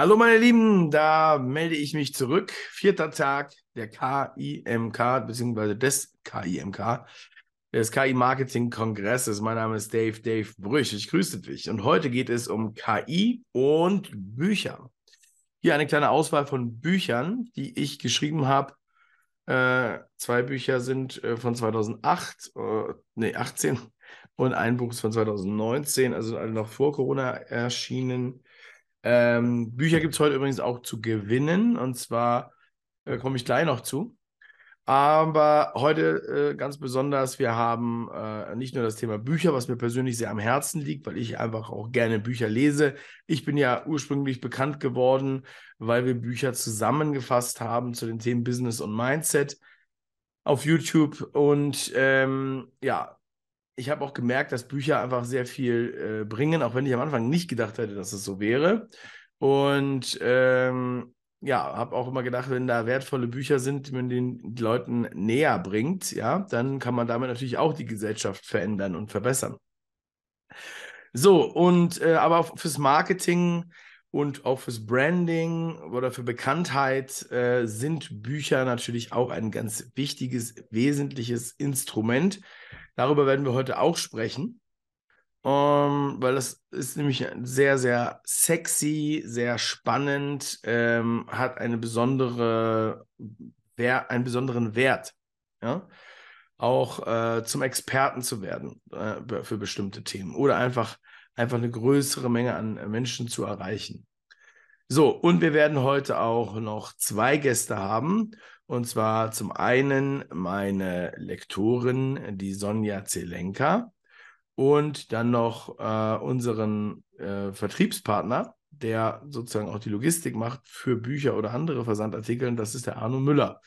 Hallo meine Lieben, da melde ich mich zurück. Vierter Tag der KIMK bzw. des KIMK, des KI Marketing Kongresses. Mein Name ist Dave, Dave Brüch. Ich grüße dich. Und heute geht es um KI und Bücher. Hier eine kleine Auswahl von Büchern, die ich geschrieben habe. Äh, zwei Bücher sind äh, von 2008, äh, nee, 18 und ein Buch ist von 2019, also alle noch vor Corona erschienen. Ähm, Bücher gibt es heute übrigens auch zu gewinnen und zwar äh, komme ich gleich noch zu. Aber heute äh, ganz besonders, wir haben äh, nicht nur das Thema Bücher, was mir persönlich sehr am Herzen liegt, weil ich einfach auch gerne Bücher lese. Ich bin ja ursprünglich bekannt geworden, weil wir Bücher zusammengefasst haben zu den Themen Business und Mindset auf YouTube. Und ähm, ja, ich habe auch gemerkt, dass Bücher einfach sehr viel äh, bringen, auch wenn ich am Anfang nicht gedacht hätte, dass es so wäre. Und ähm, ja, habe auch immer gedacht, wenn da wertvolle Bücher sind, die man den Leuten näher bringt, ja, dann kann man damit natürlich auch die Gesellschaft verändern und verbessern. So, und äh, aber fürs Marketing und auch fürs Branding oder für Bekanntheit äh, sind Bücher natürlich auch ein ganz wichtiges, wesentliches Instrument. Darüber werden wir heute auch sprechen, um, ähm, weil das ist nämlich sehr, sehr sexy, sehr spannend, ähm, hat eine besondere, einen besonderen Wert. Ja? Auch äh, zum Experten zu werden äh, für bestimmte Themen oder einfach einfach eine größere Menge an Menschen zu erreichen. So, und wir werden heute auch noch zwei Gäste haben. Und zwar zum einen meine Lektorin, die Sonja Zelenka, und dann noch äh, unseren äh, Vertriebspartner, der sozusagen auch die Logistik macht für Bücher oder andere Versandartikel. Das ist der Arno Müller.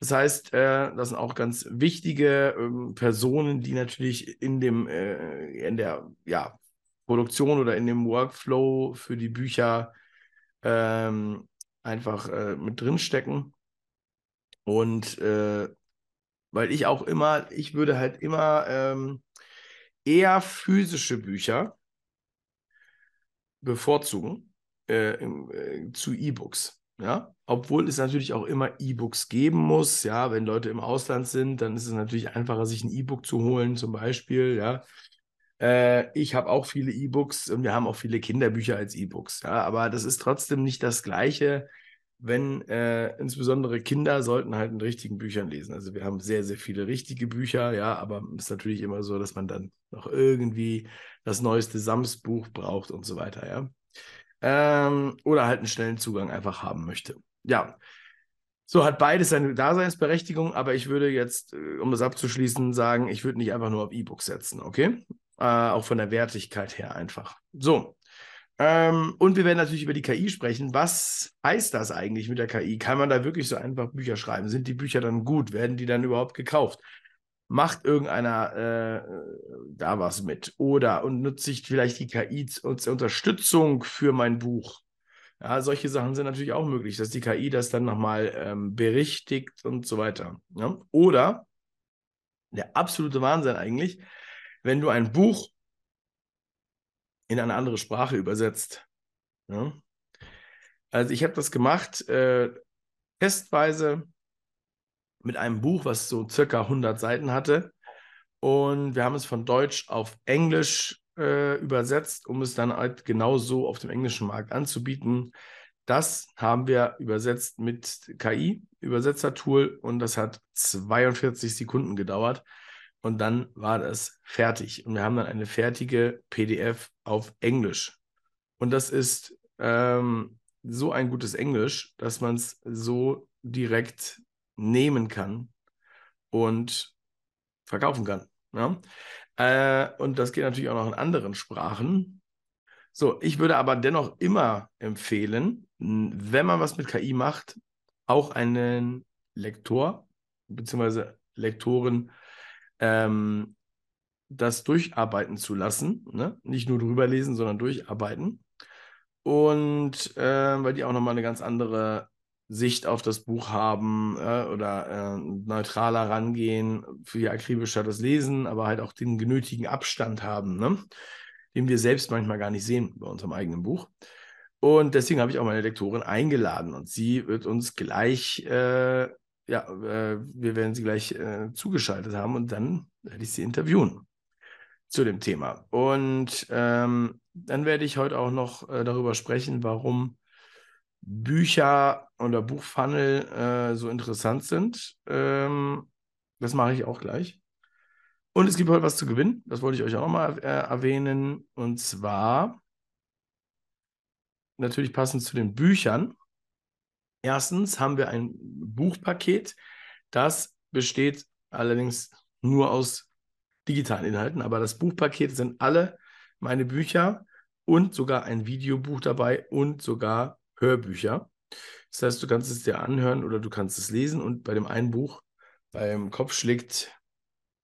Das heißt, äh, das sind auch ganz wichtige ähm, Personen, die natürlich in dem äh, in der ja, Produktion oder in dem Workflow für die Bücher ähm, einfach äh, mit drinstecken. Und äh, weil ich auch immer, ich würde halt immer ähm, eher physische Bücher bevorzugen äh, äh, zu E-Books. Ja, obwohl es natürlich auch immer E-Books geben muss. Ja, wenn Leute im Ausland sind, dann ist es natürlich einfacher, sich ein E-Book zu holen, zum Beispiel. Ja, äh, ich habe auch viele E-Books und wir haben auch viele Kinderbücher als E-Books. Ja, aber das ist trotzdem nicht das Gleiche, wenn äh, insbesondere Kinder sollten halt in richtigen Büchern lesen. Also wir haben sehr, sehr viele richtige Bücher, ja, aber es ist natürlich immer so, dass man dann noch irgendwie das neueste Sams-Buch braucht und so weiter, ja. Ähm, oder halt einen schnellen Zugang einfach haben möchte. Ja. So hat beides seine Daseinsberechtigung, aber ich würde jetzt, äh, um das abzuschließen, sagen, ich würde nicht einfach nur auf E-Books setzen, okay? äh, auch von der Wertigkeit her einfach. So. Ähm, und wir werden natürlich über die KI sprechen. Was heißt das eigentlich mit der KI? Kann man da wirklich so einfach Bücher schreiben? Sind die Bücher dann gut? Werden die dann überhaupt gekauft? Macht irgendeiner äh, da was mit? Oder und nutze ich vielleicht die KI als Unterstützung für mein Buch? Ja, solche Sachen sind natürlich auch möglich, dass die KI das dann nochmal ähm, berichtigt und so weiter. Ja? Oder der absolute Wahnsinn eigentlich, wenn du ein Buch in eine andere Sprache übersetzt. Ja? Also ich habe das gemacht, äh, testweise mit einem Buch, was so circa 100 Seiten hatte. Und wir haben es von Deutsch auf Englisch äh, übersetzt, um es dann halt genauso auf dem englischen Markt anzubieten. Das haben wir übersetzt mit KI, Übersetzertool, und das hat 42 Sekunden gedauert. Und dann war das fertig. Und wir haben dann eine fertige PDF auf Englisch. Und das ist ähm, so ein gutes Englisch, dass man es so direkt nehmen kann und verkaufen kann. Ja? Äh, und das geht natürlich auch noch in anderen Sprachen. So, ich würde aber dennoch immer empfehlen, wenn man was mit KI macht, auch einen Lektor bzw. Lektoren ähm, das durcharbeiten zu lassen. Ne? Nicht nur drüber lesen, sondern durcharbeiten. Und äh, weil die auch nochmal eine ganz andere Sicht auf das Buch haben äh, oder äh, neutraler rangehen, viel akribischer das Lesen, aber halt auch den genötigen Abstand haben, ne? den wir selbst manchmal gar nicht sehen bei unserem eigenen Buch. Und deswegen habe ich auch meine Lektorin eingeladen und sie wird uns gleich, äh, ja, äh, wir werden sie gleich äh, zugeschaltet haben und dann werde ich sie interviewen zu dem Thema. Und ähm, dann werde ich heute auch noch äh, darüber sprechen, warum Bücher oder Buchfunnel äh, so interessant sind. Ähm, das mache ich auch gleich. Und es gibt heute was zu gewinnen. Das wollte ich euch auch nochmal äh, erwähnen. Und zwar natürlich passend zu den Büchern. Erstens haben wir ein Buchpaket, das besteht allerdings nur aus digitalen Inhalten, aber das Buchpaket sind alle meine Bücher und sogar ein Videobuch dabei und sogar Hörbücher. Das heißt, du kannst es dir anhören oder du kannst es lesen und bei dem einen Buch, beim Kopf schlägt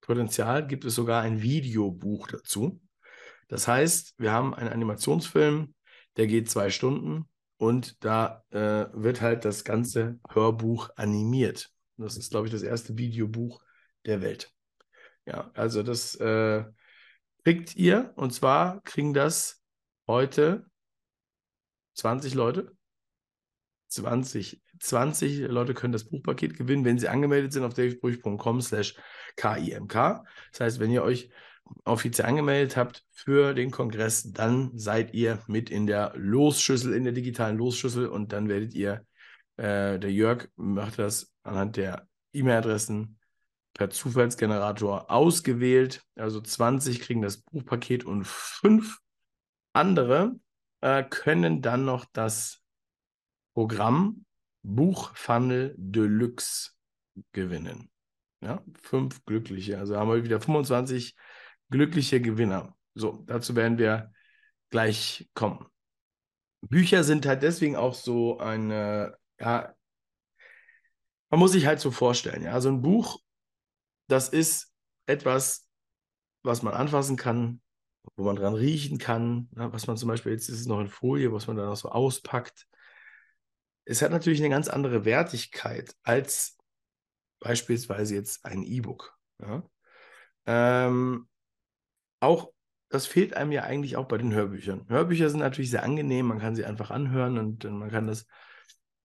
Potenzial, gibt es sogar ein Videobuch dazu. Das heißt, wir haben einen Animationsfilm, der geht zwei Stunden und da äh, wird halt das ganze Hörbuch animiert. Das ist, glaube ich, das erste Videobuch der Welt. Ja, also das äh, kriegt ihr und zwar kriegen das heute 20 Leute. 20, 20 Leute können das Buchpaket gewinnen, wenn sie angemeldet sind auf davidbrüch.com slash KIMK. Das heißt, wenn ihr euch offiziell angemeldet habt für den Kongress, dann seid ihr mit in der Losschüssel, in der digitalen Losschüssel und dann werdet ihr, äh, der Jörg macht das anhand der E-Mail-Adressen per Zufallsgenerator ausgewählt. Also 20 kriegen das Buchpaket und fünf andere äh, können dann noch das Programm Buchfunnel Deluxe gewinnen. Ja, fünf glückliche. Also haben wir wieder 25 glückliche Gewinner. So, dazu werden wir gleich kommen. Bücher sind halt deswegen auch so eine, ja, man muss sich halt so vorstellen, ja, so ein Buch, das ist etwas, was man anfassen kann, wo man dran riechen kann, ja, was man zum Beispiel, jetzt ist es noch in Folie, was man dann auch so auspackt. Es hat natürlich eine ganz andere Wertigkeit als beispielsweise jetzt ein E-Book. Ja. Ähm, auch, das fehlt einem ja eigentlich auch bei den Hörbüchern. Hörbücher sind natürlich sehr angenehm, man kann sie einfach anhören und man kann das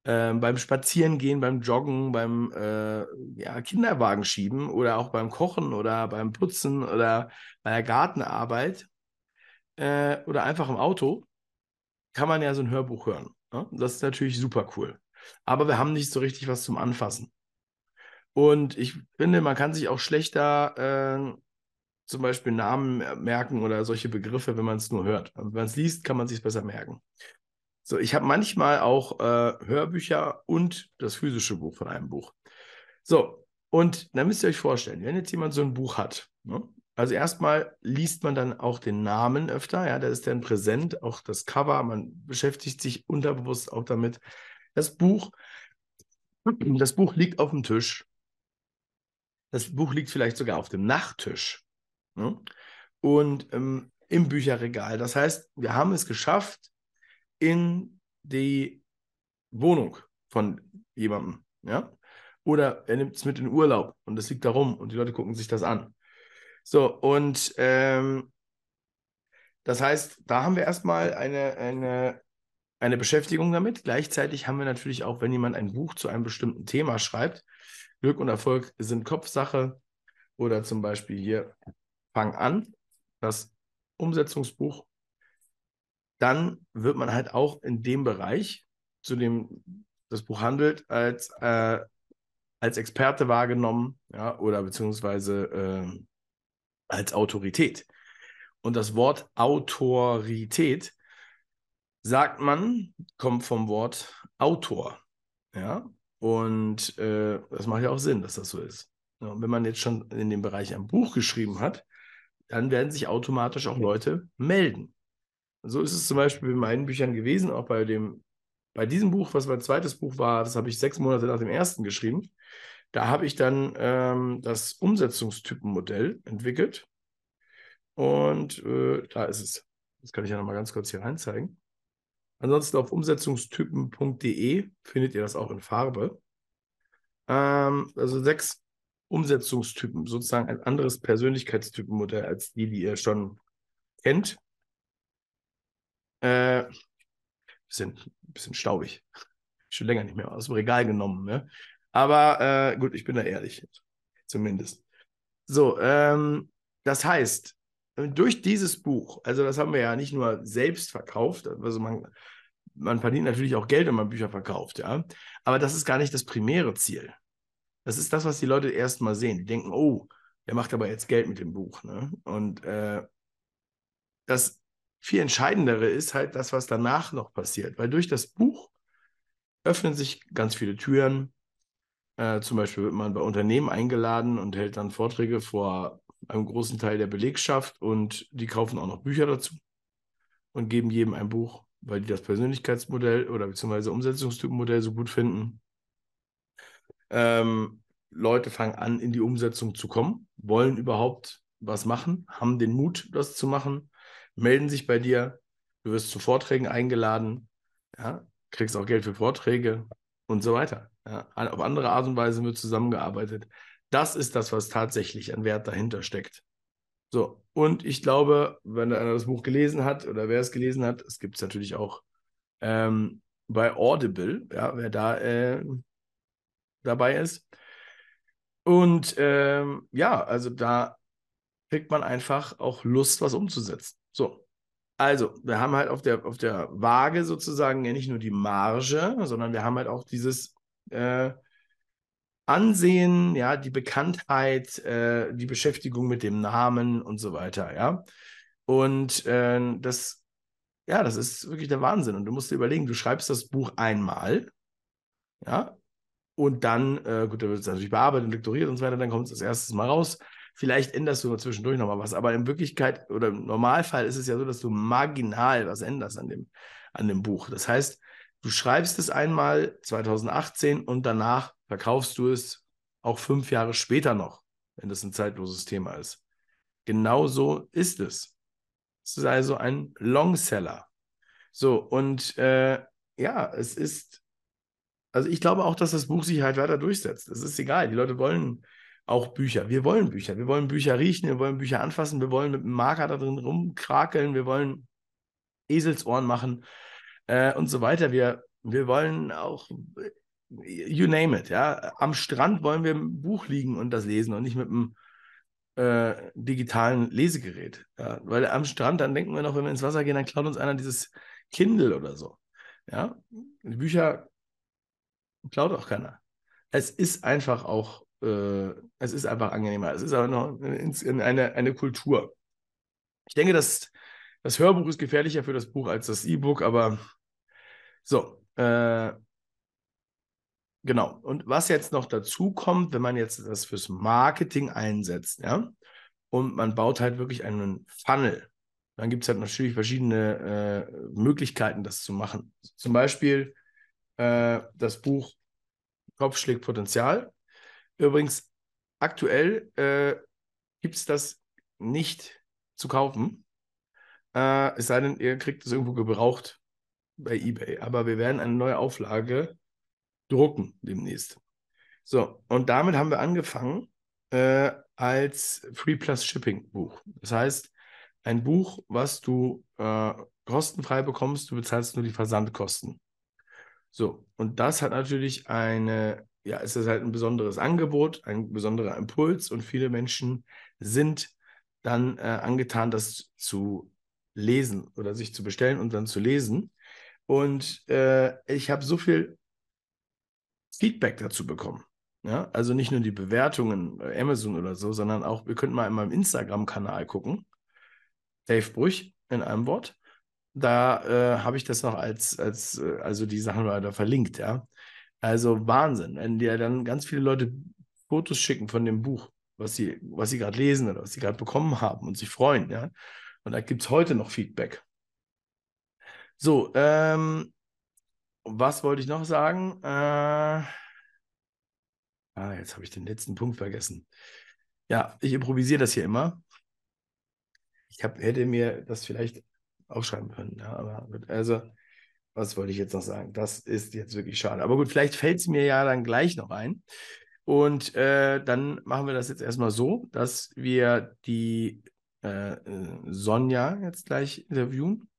äh, beim Spazierengehen, beim Joggen, beim äh, ja, Kinderwagen schieben oder auch beim Kochen oder beim Putzen oder bei der Gartenarbeit äh, oder einfach im Auto, kann man ja so ein Hörbuch hören. Ne? Das ist natürlich super cool. Aber wir haben nicht so richtig was zum Anfassen. Und ich finde, man kann sich auch schlechter äh, zum Beispiel Namen merken oder solche Begriffe, wenn man es nur hört. Wenn man es liest, kann man sich besser merken. So, ich habe manchmal auch äh, Hörbücher und das physische Buch von einem Buch. So, und dann müsst ihr euch vorstellen, wenn jetzt jemand so ein Buch hat, ne? also erstmal liest man dann auch den Namen öfter, ja, der ist dann präsent, auch das Cover, man beschäftigt sich unterbewusst auch damit. Das Buch, das Buch liegt auf dem Tisch. Das Buch liegt vielleicht sogar auf dem Nachttisch. Ne? Und ähm, im Bücherregal. Das heißt, wir haben es geschafft, in die Wohnung von jemandem. Ja? Oder er nimmt es mit in Urlaub und das liegt da rum und die Leute gucken sich das an. So, und ähm, das heißt, da haben wir erstmal eine, eine, eine Beschäftigung damit. Gleichzeitig haben wir natürlich auch, wenn jemand ein Buch zu einem bestimmten Thema schreibt, Glück und Erfolg sind Kopfsache oder zum Beispiel hier Fang an, das Umsetzungsbuch, dann wird man halt auch in dem Bereich, zu dem das Buch handelt, als, äh, als Experte wahrgenommen ja, oder beziehungsweise äh, als Autorität. Und das Wort Autorität, sagt man, kommt vom Wort Autor. Ja, und äh, das macht ja auch Sinn, dass das so ist. Ja, und wenn man jetzt schon in dem Bereich ein Buch geschrieben hat, dann werden sich automatisch auch Leute melden. so ist es zum Beispiel bei meinen Büchern gewesen, auch bei dem, bei diesem Buch, was mein zweites Buch war, das habe ich sechs Monate nach dem ersten geschrieben. Da habe ich dann ähm, das Umsetzungstypenmodell entwickelt. Und äh, da ist es. Das kann ich ja nochmal ganz kurz hier reinzeigen. Ansonsten auf umsetzungstypen.de findet ihr das auch in Farbe. Ähm, also sechs Umsetzungstypen, sozusagen ein anderes Persönlichkeitstypenmodell als die, die ihr schon kennt. Äh, Bisschen, bisschen staubig. Schon länger nicht mehr aus dem Regal genommen. Ne? Aber äh, gut, ich bin da ehrlich. Zumindest. So, ähm, das heißt, durch dieses Buch, also das haben wir ja nicht nur selbst verkauft, also man, man verdient natürlich auch Geld, wenn man Bücher verkauft, ja. Aber das ist gar nicht das primäre Ziel. Das ist das, was die Leute erstmal sehen. Die denken, oh, der macht aber jetzt Geld mit dem Buch. Ne? Und äh, das viel Entscheidendere ist halt das, was danach noch passiert. Weil durch das Buch öffnen sich ganz viele Türen. Äh, zum Beispiel wird man bei Unternehmen eingeladen und hält dann Vorträge vor einem großen Teil der Belegschaft und die kaufen auch noch Bücher dazu und geben jedem ein Buch, weil die das Persönlichkeitsmodell oder beziehungsweise Umsetzungstypenmodell so gut finden. Ähm, Leute fangen an, in die Umsetzung zu kommen, wollen überhaupt was machen, haben den Mut, das zu machen, melden sich bei dir, du wirst zu Vorträgen eingeladen, ja, kriegst auch Geld für Vorträge und so weiter. Ja. Auf andere Art und Weise wird zusammengearbeitet. Das ist das, was tatsächlich an Wert dahinter steckt. So, und ich glaube, wenn einer das Buch gelesen hat oder wer es gelesen hat, es gibt es natürlich auch ähm, bei Audible, ja, wer da äh, dabei ist. Und ähm, ja, also da kriegt man einfach auch Lust, was umzusetzen. So, also wir haben halt auf der, auf der Waage sozusagen ja nicht nur die Marge, sondern wir haben halt auch dieses äh, Ansehen, ja, die Bekanntheit, äh, die Beschäftigung mit dem Namen und so weiter, ja. Und äh, das, ja, das ist wirklich der Wahnsinn. Und du musst dir überlegen, du schreibst das Buch einmal, ja, und dann, äh, gut, da wird es natürlich bearbeitet und lektoriert und so weiter, dann kommt es das erste Mal raus. Vielleicht änderst du zwischendurch nochmal was, aber in Wirklichkeit oder im Normalfall ist es ja so, dass du marginal was änderst an dem, an dem Buch. Das heißt, du schreibst es einmal 2018 und danach verkaufst du es auch fünf Jahre später noch, wenn das ein zeitloses Thema ist. Genauso ist es. Es ist also ein Longseller. So, und äh, ja, es ist also ich glaube auch, dass das Buch sich halt weiter durchsetzt. Es ist egal. Die Leute wollen auch Bücher. Wir wollen Bücher. Wir wollen Bücher riechen, wir wollen Bücher anfassen, wir wollen mit einem Marker da drin rumkrakeln, wir wollen Eselsohren machen äh, und so weiter. Wir, wir wollen auch, you name it, ja. Am Strand wollen wir ein Buch liegen und das lesen und nicht mit einem äh, digitalen Lesegerät. Ja? Weil am Strand, dann denken wir noch, wenn wir ins Wasser gehen, dann klaut uns einer dieses Kindle oder so. Ja, die Bücher Klaut auch keiner. Es ist einfach auch, äh, es ist einfach angenehmer. Es ist aber noch in, in eine, eine Kultur. Ich denke, dass das Hörbuch ist gefährlicher für das Buch als das E-Book, aber so, äh, genau. Und was jetzt noch dazu kommt, wenn man jetzt das fürs Marketing einsetzt, ja, und man baut halt wirklich einen Funnel, dann gibt es halt natürlich verschiedene äh, Möglichkeiten, das zu machen. Zum Beispiel äh, das Buch Kopf schlägt Potenzial. Übrigens, aktuell äh, gibt es das nicht zu kaufen. Äh, es sei denn, ihr kriegt es irgendwo gebraucht bei eBay. Aber wir werden eine neue Auflage drucken demnächst. So, und damit haben wir angefangen äh, als Free Plus Shipping Buch. Das heißt, ein Buch, was du äh, kostenfrei bekommst, du bezahlst nur die Versandkosten. So, und das hat natürlich eine, ja, es ist halt ein besonderes Angebot, ein besonderer Impuls und viele Menschen sind dann äh, angetan, das zu lesen oder sich zu bestellen und dann zu lesen. Und äh, ich habe so viel Feedback dazu bekommen. Ja, also nicht nur die Bewertungen bei Amazon oder so, sondern auch, wir könnten mal in meinem Instagram-Kanal gucken. Dave Brüch in einem Wort. Da äh, habe ich das noch als, als äh, also die Sachen da verlinkt, ja. Also Wahnsinn, wenn dir dann ganz viele Leute Fotos schicken von dem Buch, was sie, was sie gerade lesen oder was sie gerade bekommen haben und sich freuen, ja. Und da gibt es heute noch Feedback. So, ähm, was wollte ich noch sagen? Äh, ah, jetzt habe ich den letzten Punkt vergessen. Ja, ich improvisiere das hier immer. Ich hab, hätte mir das vielleicht aufschreiben können. Ja, aber also, was wollte ich jetzt noch sagen? Das ist jetzt wirklich schade. Aber gut, vielleicht fällt es mir ja dann gleich noch ein. Und äh, dann machen wir das jetzt erstmal so, dass wir die äh, Sonja jetzt gleich interviewen.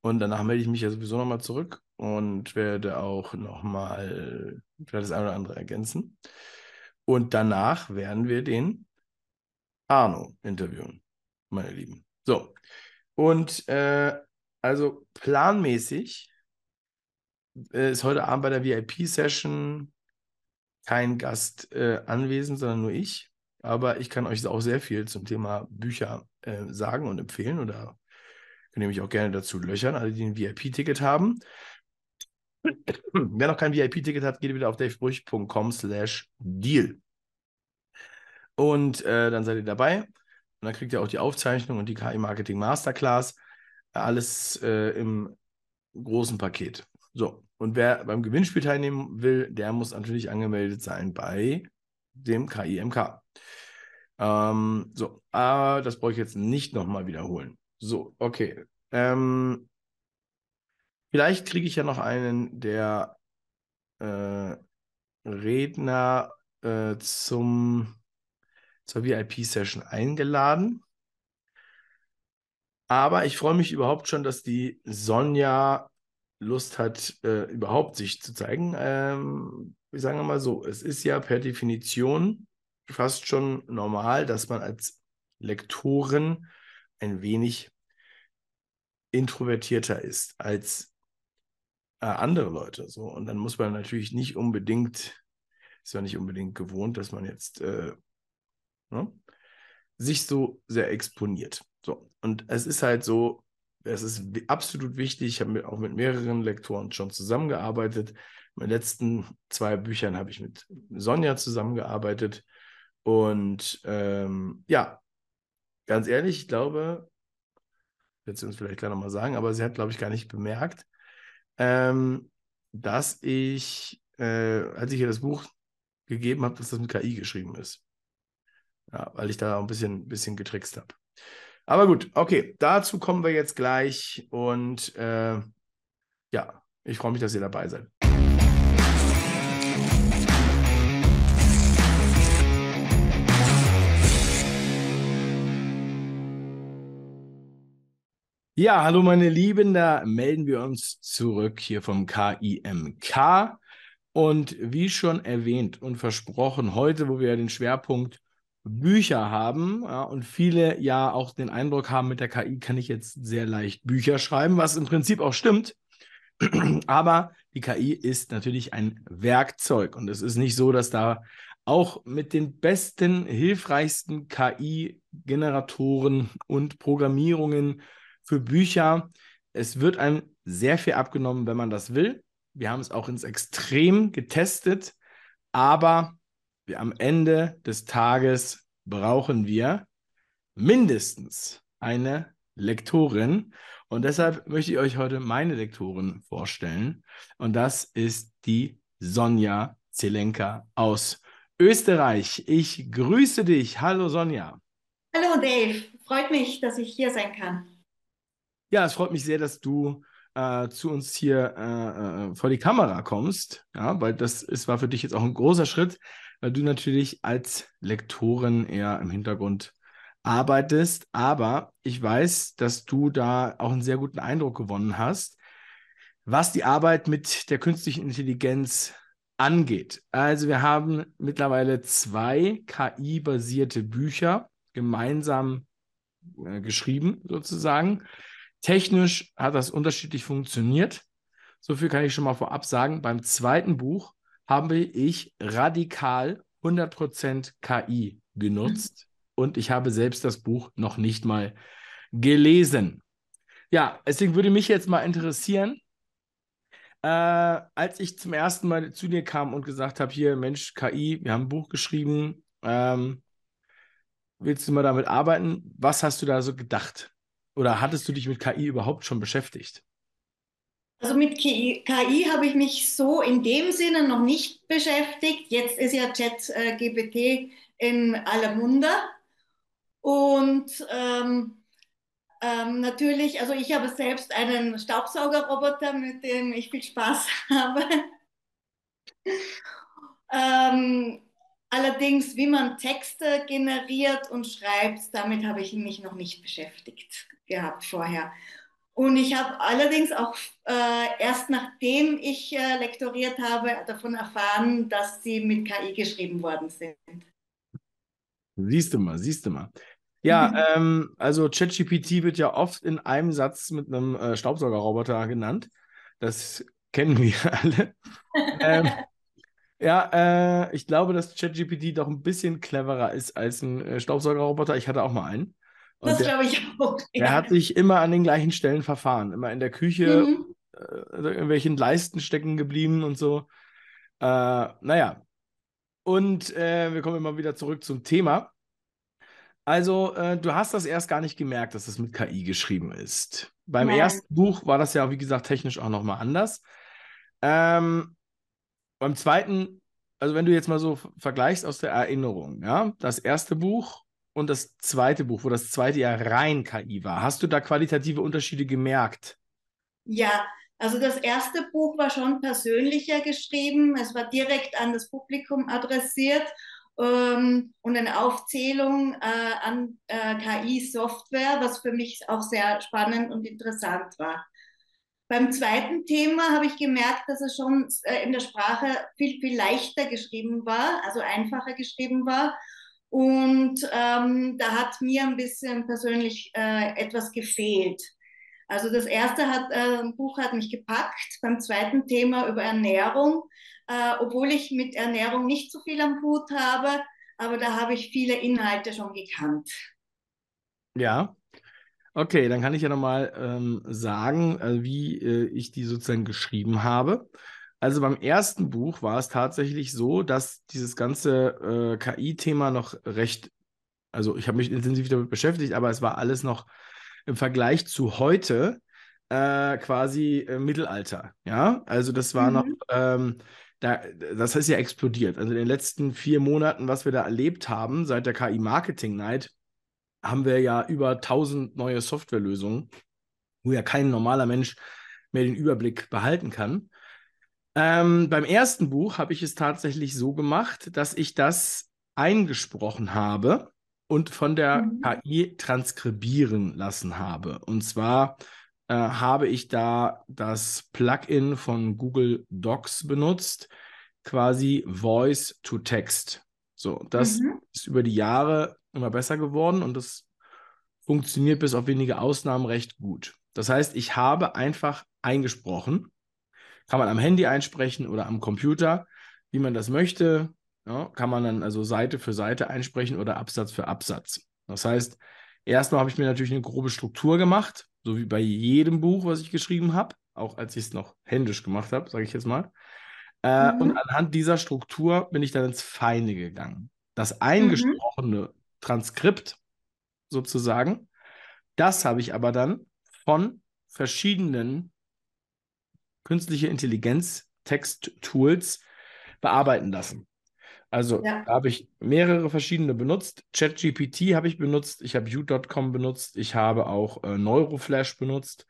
Und danach melde ich mich ja sowieso nochmal zurück und werde auch nochmal vielleicht das eine oder andere ergänzen. Und danach werden wir den Arno interviewen, meine Lieben. So. Und äh, also planmäßig äh, ist heute Abend bei der VIP-Session kein Gast äh, anwesend, sondern nur ich. Aber ich kann euch auch sehr viel zum Thema Bücher äh, sagen und empfehlen oder könnt ihr mich auch gerne dazu löchern, alle, die ein VIP-Ticket haben. Wer noch kein VIP-Ticket hat, geht wieder auf davebrüch.com slash deal. Und äh, dann seid ihr dabei. Und dann kriegt ihr auch die Aufzeichnung und die KI Marketing Masterclass. Alles äh, im großen Paket. So, und wer beim Gewinnspiel teilnehmen will, der muss natürlich angemeldet sein bei dem KIMK. Ähm, so, aber das brauche ich jetzt nicht nochmal wiederholen. So, okay. Ähm, vielleicht kriege ich ja noch einen der äh, Redner äh, zum, zur VIP-Session eingeladen. Aber ich freue mich überhaupt schon, dass die Sonja Lust hat, äh, überhaupt sich zu zeigen. Ähm, wir sagen mal so, es ist ja per Definition fast schon normal, dass man als Lektorin ein wenig introvertierter ist als äh, andere Leute. So. Und dann muss man natürlich nicht unbedingt, ist ja nicht unbedingt gewohnt, dass man jetzt äh, ne, sich so sehr exponiert. So. Und es ist halt so, es ist absolut wichtig. Ich habe auch mit mehreren Lektoren schon zusammengearbeitet. In den letzten zwei Büchern habe ich mit Sonja zusammengearbeitet. Und ähm, ja, ganz ehrlich, ich glaube, wird sie uns vielleicht gleich nochmal sagen, aber sie hat, glaube ich, gar nicht bemerkt, ähm, dass ich, äh, als ich ihr das Buch gegeben habe, dass das mit KI geschrieben ist. Ja, weil ich da ein bisschen, bisschen getrickst habe. Aber gut, okay, dazu kommen wir jetzt gleich und äh, ja, ich freue mich, dass ihr dabei seid. Ja, hallo meine Lieben, da melden wir uns zurück hier vom KIMK. Und wie schon erwähnt und versprochen, heute, wo wir den Schwerpunkt Bücher haben ja, und viele ja auch den Eindruck haben, mit der KI kann ich jetzt sehr leicht Bücher schreiben, was im Prinzip auch stimmt. Aber die KI ist natürlich ein Werkzeug und es ist nicht so, dass da auch mit den besten, hilfreichsten KI-Generatoren und Programmierungen für Bücher, es wird einem sehr viel abgenommen, wenn man das will. Wir haben es auch ins Extrem getestet, aber wir am Ende des Tages brauchen wir mindestens eine Lektorin. Und deshalb möchte ich euch heute meine Lektorin vorstellen. Und das ist die Sonja Zelenka aus Österreich. Ich grüße dich. Hallo Sonja. Hallo Dave. Freut mich, dass ich hier sein kann. Ja, es freut mich sehr, dass du äh, zu uns hier äh, äh, vor die Kamera kommst, ja, weil das ist, war für dich jetzt auch ein großer Schritt, weil du natürlich als Lektorin eher im Hintergrund arbeitest. Aber ich weiß, dass du da auch einen sehr guten Eindruck gewonnen hast, was die Arbeit mit der künstlichen Intelligenz angeht. Also wir haben mittlerweile zwei KI-basierte Bücher gemeinsam äh, geschrieben, sozusagen. Technisch hat das unterschiedlich funktioniert. So viel kann ich schon mal vorab sagen. Beim zweiten Buch habe ich radikal 100% KI genutzt mhm. und ich habe selbst das Buch noch nicht mal gelesen. Ja, deswegen würde mich jetzt mal interessieren, äh, als ich zum ersten Mal zu dir kam und gesagt habe, hier, Mensch, KI, wir haben ein Buch geschrieben, ähm, willst du mal damit arbeiten? Was hast du da so gedacht? Oder hattest du dich mit KI überhaupt schon beschäftigt? Also mit KI, KI habe ich mich so in dem Sinne noch nicht beschäftigt. Jetzt ist ja ChatGPT in aller Munde. Und ähm, ähm, natürlich, also ich habe selbst einen Staubsaugerroboter, mit dem ich viel Spaß habe. ähm, allerdings, wie man Texte generiert und schreibt, damit habe ich mich noch nicht beschäftigt gehabt vorher. Und ich habe allerdings auch äh, erst nachdem ich äh, lektoriert habe, davon erfahren, dass sie mit KI geschrieben worden sind. Siehst du mal, siehst du mal. Ja, ähm, also ChatGPT wird ja oft in einem Satz mit einem äh, Staubsaugerroboter genannt. Das kennen wir alle. ähm, ja, äh, ich glaube, dass ChatGPT doch ein bisschen cleverer ist als ein äh, Staubsaugerroboter. Ich hatte auch mal einen. Und das glaube ich auch. Ja. Er hat sich immer an den gleichen Stellen verfahren. Immer in der Küche, mhm. äh, irgendwelchen Leisten stecken geblieben und so. Äh, naja. Und äh, wir kommen immer wieder zurück zum Thema. Also, äh, du hast das erst gar nicht gemerkt, dass das mit KI geschrieben ist. Beim Nein. ersten Buch war das ja, wie gesagt, technisch auch nochmal anders. Ähm, beim zweiten, also wenn du jetzt mal so vergleichst aus der Erinnerung, ja, das erste Buch und das zweite Buch, wo das zweite ja rein KI war, hast du da qualitative Unterschiede gemerkt? Ja, also das erste Buch war schon persönlicher geschrieben. Es war direkt an das Publikum adressiert ähm, und eine Aufzählung äh, an äh, KI-Software, was für mich auch sehr spannend und interessant war. Beim zweiten Thema habe ich gemerkt, dass es schon äh, in der Sprache viel, viel leichter geschrieben war, also einfacher geschrieben war. Und ähm, da hat mir ein bisschen persönlich äh, etwas gefehlt. Also das erste hat, äh, Buch hat mich gepackt, beim zweiten Thema über Ernährung äh, obwohl ich mit Ernährung nicht so viel am Hut habe, aber da habe ich viele Inhalte schon gekannt. Ja, okay, dann kann ich ja nochmal ähm, sagen, äh, wie äh, ich die sozusagen geschrieben habe. Also beim ersten Buch war es tatsächlich so, dass dieses ganze äh, KI-Thema noch recht, also ich habe mich intensiv damit beschäftigt, aber es war alles noch im Vergleich zu heute äh, quasi äh, Mittelalter. Ja, also das war mhm. noch ähm, da, das ist ja explodiert. Also in den letzten vier Monaten, was wir da erlebt haben, seit der KI Marketing Night, haben wir ja über 1000 neue Softwarelösungen, wo ja kein normaler Mensch mehr den Überblick behalten kann. Ähm, beim ersten Buch habe ich es tatsächlich so gemacht, dass ich das eingesprochen habe und von der mhm. KI transkribieren lassen habe. Und zwar äh, habe ich da das Plugin von Google Docs benutzt, quasi Voice to Text. So, das mhm. ist über die Jahre immer besser geworden und das funktioniert bis auf wenige Ausnahmen recht gut. Das heißt, ich habe einfach eingesprochen. Kann man am Handy einsprechen oder am Computer, wie man das möchte. Ja, kann man dann also Seite für Seite einsprechen oder Absatz für Absatz. Das heißt, erstmal habe ich mir natürlich eine grobe Struktur gemacht, so wie bei jedem Buch, was ich geschrieben habe, auch als ich es noch händisch gemacht habe, sage ich jetzt mal. Äh, mhm. Und anhand dieser Struktur bin ich dann ins Feine gegangen. Das eingesprochene mhm. Transkript sozusagen, das habe ich aber dann von verschiedenen künstliche Intelligenz Text-Tools bearbeiten lassen. Also ja. da habe ich mehrere verschiedene benutzt. ChatGPT habe ich benutzt, ich habe U.com benutzt, ich habe auch äh, Neuroflash benutzt,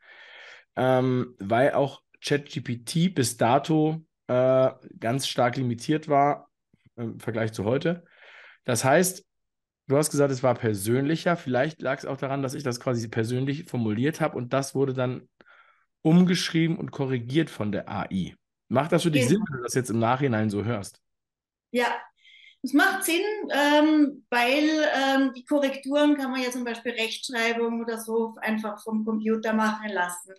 ähm, weil auch ChatGPT bis dato äh, ganz stark limitiert war im Vergleich zu heute. Das heißt, du hast gesagt, es war persönlicher. Vielleicht lag es auch daran, dass ich das quasi persönlich formuliert habe und das wurde dann umgeschrieben und korrigiert von der AI. Macht das für dich Sinn, wenn du das jetzt im Nachhinein so hörst? Ja, es macht Sinn, ähm, weil ähm, die Korrekturen kann man ja zum Beispiel Rechtschreibung oder so einfach vom Computer machen lassen.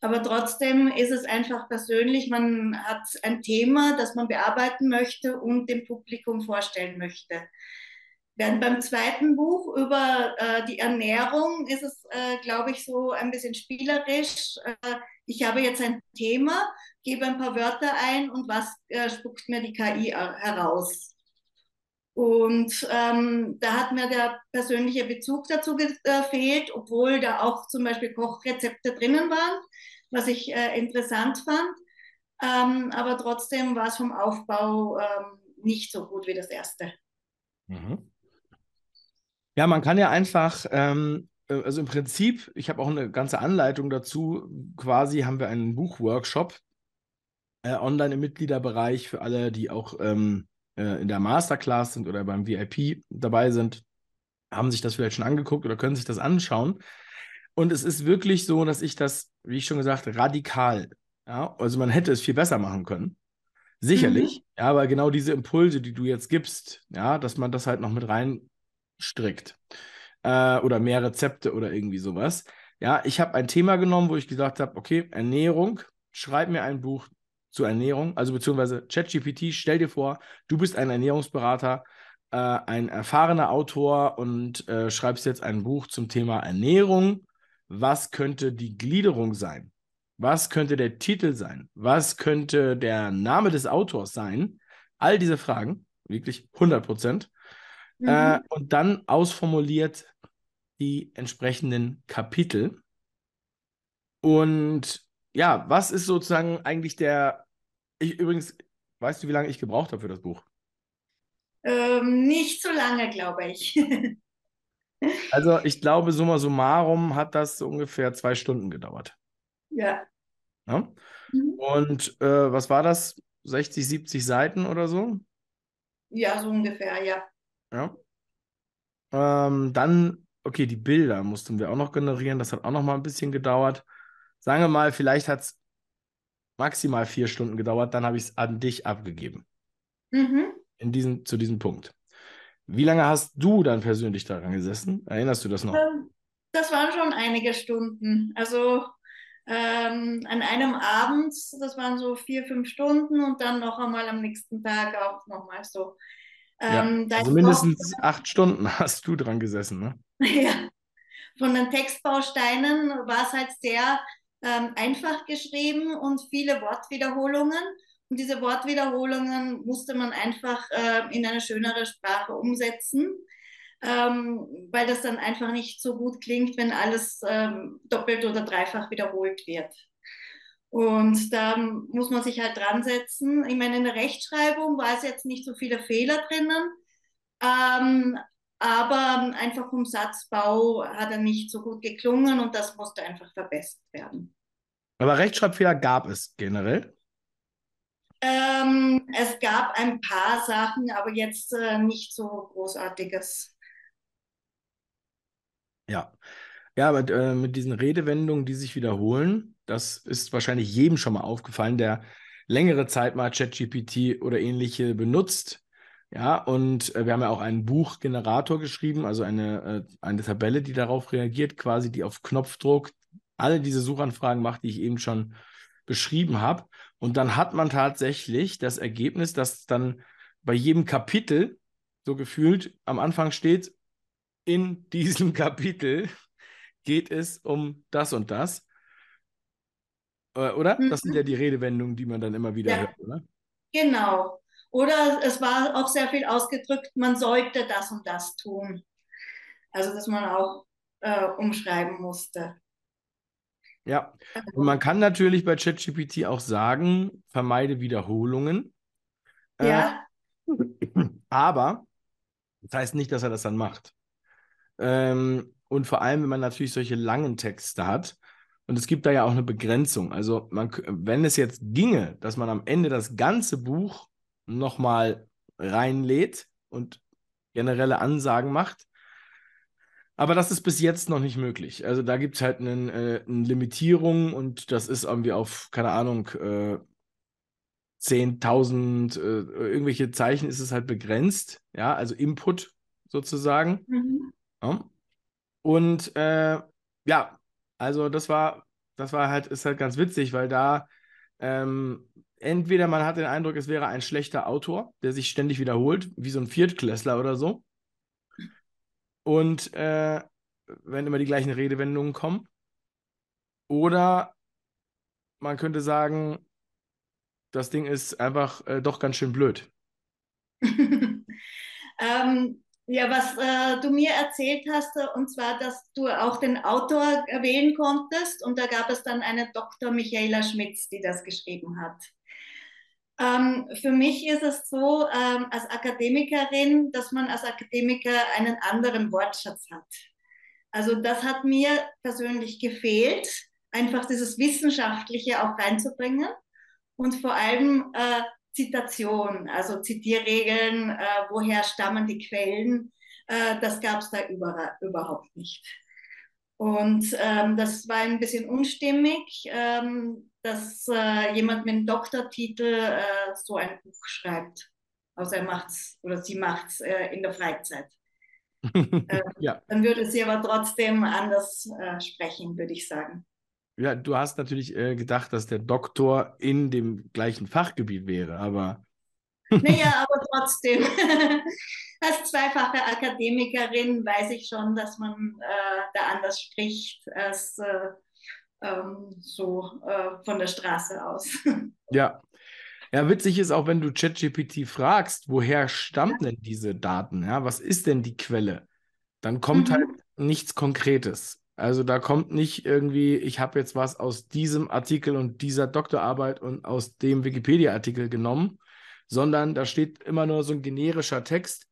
Aber trotzdem ist es einfach persönlich, man hat ein Thema, das man bearbeiten möchte und dem Publikum vorstellen möchte. Während beim zweiten Buch über äh, die Ernährung ist es, äh, glaube ich, so ein bisschen spielerisch. Äh, ich habe jetzt ein Thema, gebe ein paar Wörter ein und was äh, spuckt mir die KI heraus. Und ähm, da hat mir der persönliche Bezug dazu gefehlt, obwohl da auch zum Beispiel Kochrezepte drinnen waren, was ich äh, interessant fand. Ähm, aber trotzdem war es vom Aufbau ähm, nicht so gut wie das erste. Mhm. Ja, man kann ja einfach, ähm, äh, also im Prinzip, ich habe auch eine ganze Anleitung dazu. Quasi haben wir einen Buchworkshop, äh, online im Mitgliederbereich für alle, die auch ähm, äh, in der Masterclass sind oder beim VIP dabei sind, haben sich das vielleicht schon angeguckt oder können sich das anschauen. Und es ist wirklich so, dass ich das, wie ich schon gesagt, radikal, ja, also man hätte es viel besser machen können. Sicherlich, mhm. ja, aber genau diese Impulse, die du jetzt gibst, ja, dass man das halt noch mit reinstrickt. Äh, oder mehr Rezepte oder irgendwie sowas. Ja, ich habe ein Thema genommen, wo ich gesagt habe, okay, Ernährung, schreib mir ein Buch zur Ernährung, also beziehungsweise ChatGPT, stell dir vor, du bist ein Ernährungsberater, äh, ein erfahrener Autor und äh, schreibst jetzt ein Buch zum Thema Ernährung. Was könnte die Gliederung sein? Was könnte der Titel sein? Was könnte der Name des Autors sein? All diese Fragen, wirklich 100 Prozent. Mhm. Äh, und dann ausformuliert die entsprechenden Kapitel. Und ja, was ist sozusagen eigentlich der ich übrigens, weißt du, wie lange ich gebraucht habe für das Buch? Ähm, nicht so lange, glaube ich. also ich glaube, summa summarum hat das so ungefähr zwei Stunden gedauert. Ja. ja? Mhm. Und äh, was war das? 60, 70 Seiten oder so? Ja, so ungefähr, ja. Ja. Ähm, dann, okay, die Bilder mussten wir auch noch generieren. Das hat auch noch mal ein bisschen gedauert. Sagen wir mal, vielleicht hat es maximal vier Stunden gedauert, dann habe ich es an dich abgegeben. Mhm. In diesen, zu diesem Punkt. Wie lange hast du dann persönlich daran gesessen? Erinnerst du das noch? Ähm, das waren schon einige Stunden. Also ähm, an einem Abend, das waren so vier, fünf Stunden und dann noch einmal am nächsten Tag auch nochmal so. Ähm, ja, also mindestens noch, acht Stunden hast du dran gesessen, ne? ja. Von den Textbausteinen war es halt sehr ähm, einfach geschrieben und viele Wortwiederholungen. Und diese Wortwiederholungen musste man einfach äh, in eine schönere Sprache umsetzen, ähm, weil das dann einfach nicht so gut klingt, wenn alles ähm, doppelt oder dreifach wiederholt wird. Und da muss man sich halt dran setzen. Ich meine, in der Rechtschreibung war es jetzt nicht so viele Fehler drinnen, ähm, aber einfach vom Satzbau hat er nicht so gut geklungen und das musste einfach verbessert werden. Aber Rechtschreibfehler gab es generell? Ähm, es gab ein paar Sachen, aber jetzt äh, nicht so großartiges. Ja. Ja, aber äh, mit diesen Redewendungen, die sich wiederholen, das ist wahrscheinlich jedem schon mal aufgefallen, der längere Zeit mal ChatGPT oder ähnliche benutzt. Ja, und äh, wir haben ja auch einen Buchgenerator geschrieben, also eine, äh, eine Tabelle, die darauf reagiert, quasi, die auf Knopfdruck alle diese Suchanfragen macht, die ich eben schon beschrieben habe. Und dann hat man tatsächlich das Ergebnis, dass dann bei jedem Kapitel so gefühlt am Anfang steht, in diesem Kapitel geht es um das und das. Äh, oder? Das sind ja mhm. die Redewendungen, die man dann immer wieder ja. hört, oder? Genau. Oder es war auch sehr viel ausgedrückt, man sollte das und das tun. Also, dass man auch äh, umschreiben musste. Ja, und man kann natürlich bei ChatGPT auch sagen, vermeide Wiederholungen. Ja. Äh, aber das heißt nicht, dass er das dann macht. Ähm, und vor allem, wenn man natürlich solche langen Texte hat, und es gibt da ja auch eine Begrenzung. Also, man, wenn es jetzt ginge, dass man am Ende das ganze Buch nochmal reinlädt und generelle Ansagen macht, aber das ist bis jetzt noch nicht möglich. Also da gibt es halt einen, äh, eine Limitierung und das ist irgendwie auf, keine Ahnung, äh, 10.000 äh, irgendwelche Zeichen ist es halt begrenzt. Ja, also Input sozusagen. Mhm. Ja. Und äh, ja, also das war, das war halt, ist halt ganz witzig, weil da ähm, entweder man hat den Eindruck, es wäre ein schlechter Autor, der sich ständig wiederholt, wie so ein Viertklässler oder so. Und äh, wenn immer die gleichen Redewendungen kommen. Oder man könnte sagen, das Ding ist einfach äh, doch ganz schön blöd. ähm, ja, was äh, du mir erzählt hast, äh, und zwar, dass du auch den Autor wählen konntest, und da gab es dann eine Dr. Michaela Schmitz, die das geschrieben hat. Ähm, für mich ist es so, ähm, als Akademikerin, dass man als Akademiker einen anderen Wortschatz hat. Also das hat mir persönlich gefehlt, einfach dieses Wissenschaftliche auch reinzubringen und vor allem äh, Zitation, also Zitierregeln, äh, woher stammen die Quellen, äh, das gab es da über, überhaupt nicht. Und ähm, das war ein bisschen unstimmig, ähm, dass äh, jemand mit einem Doktortitel äh, so ein Buch schreibt. Außer er macht's oder sie macht es äh, in der Freizeit. ähm, ja. Dann würde sie aber trotzdem anders äh, sprechen, würde ich sagen. Ja, du hast natürlich äh, gedacht, dass der Doktor in dem gleichen Fachgebiet wäre, aber. naja, aber trotzdem. Als zweifache Akademikerin weiß ich schon, dass man äh, da anders spricht als äh, ähm, so äh, von der Straße aus. ja. Ja, witzig ist auch, wenn du ChatGPT fragst, woher stammen denn diese Daten? Ja, was ist denn die Quelle? Dann kommt mhm. halt nichts Konkretes. Also da kommt nicht irgendwie, ich habe jetzt was aus diesem Artikel und dieser Doktorarbeit und aus dem Wikipedia-Artikel genommen, sondern da steht immer nur so ein generischer Text.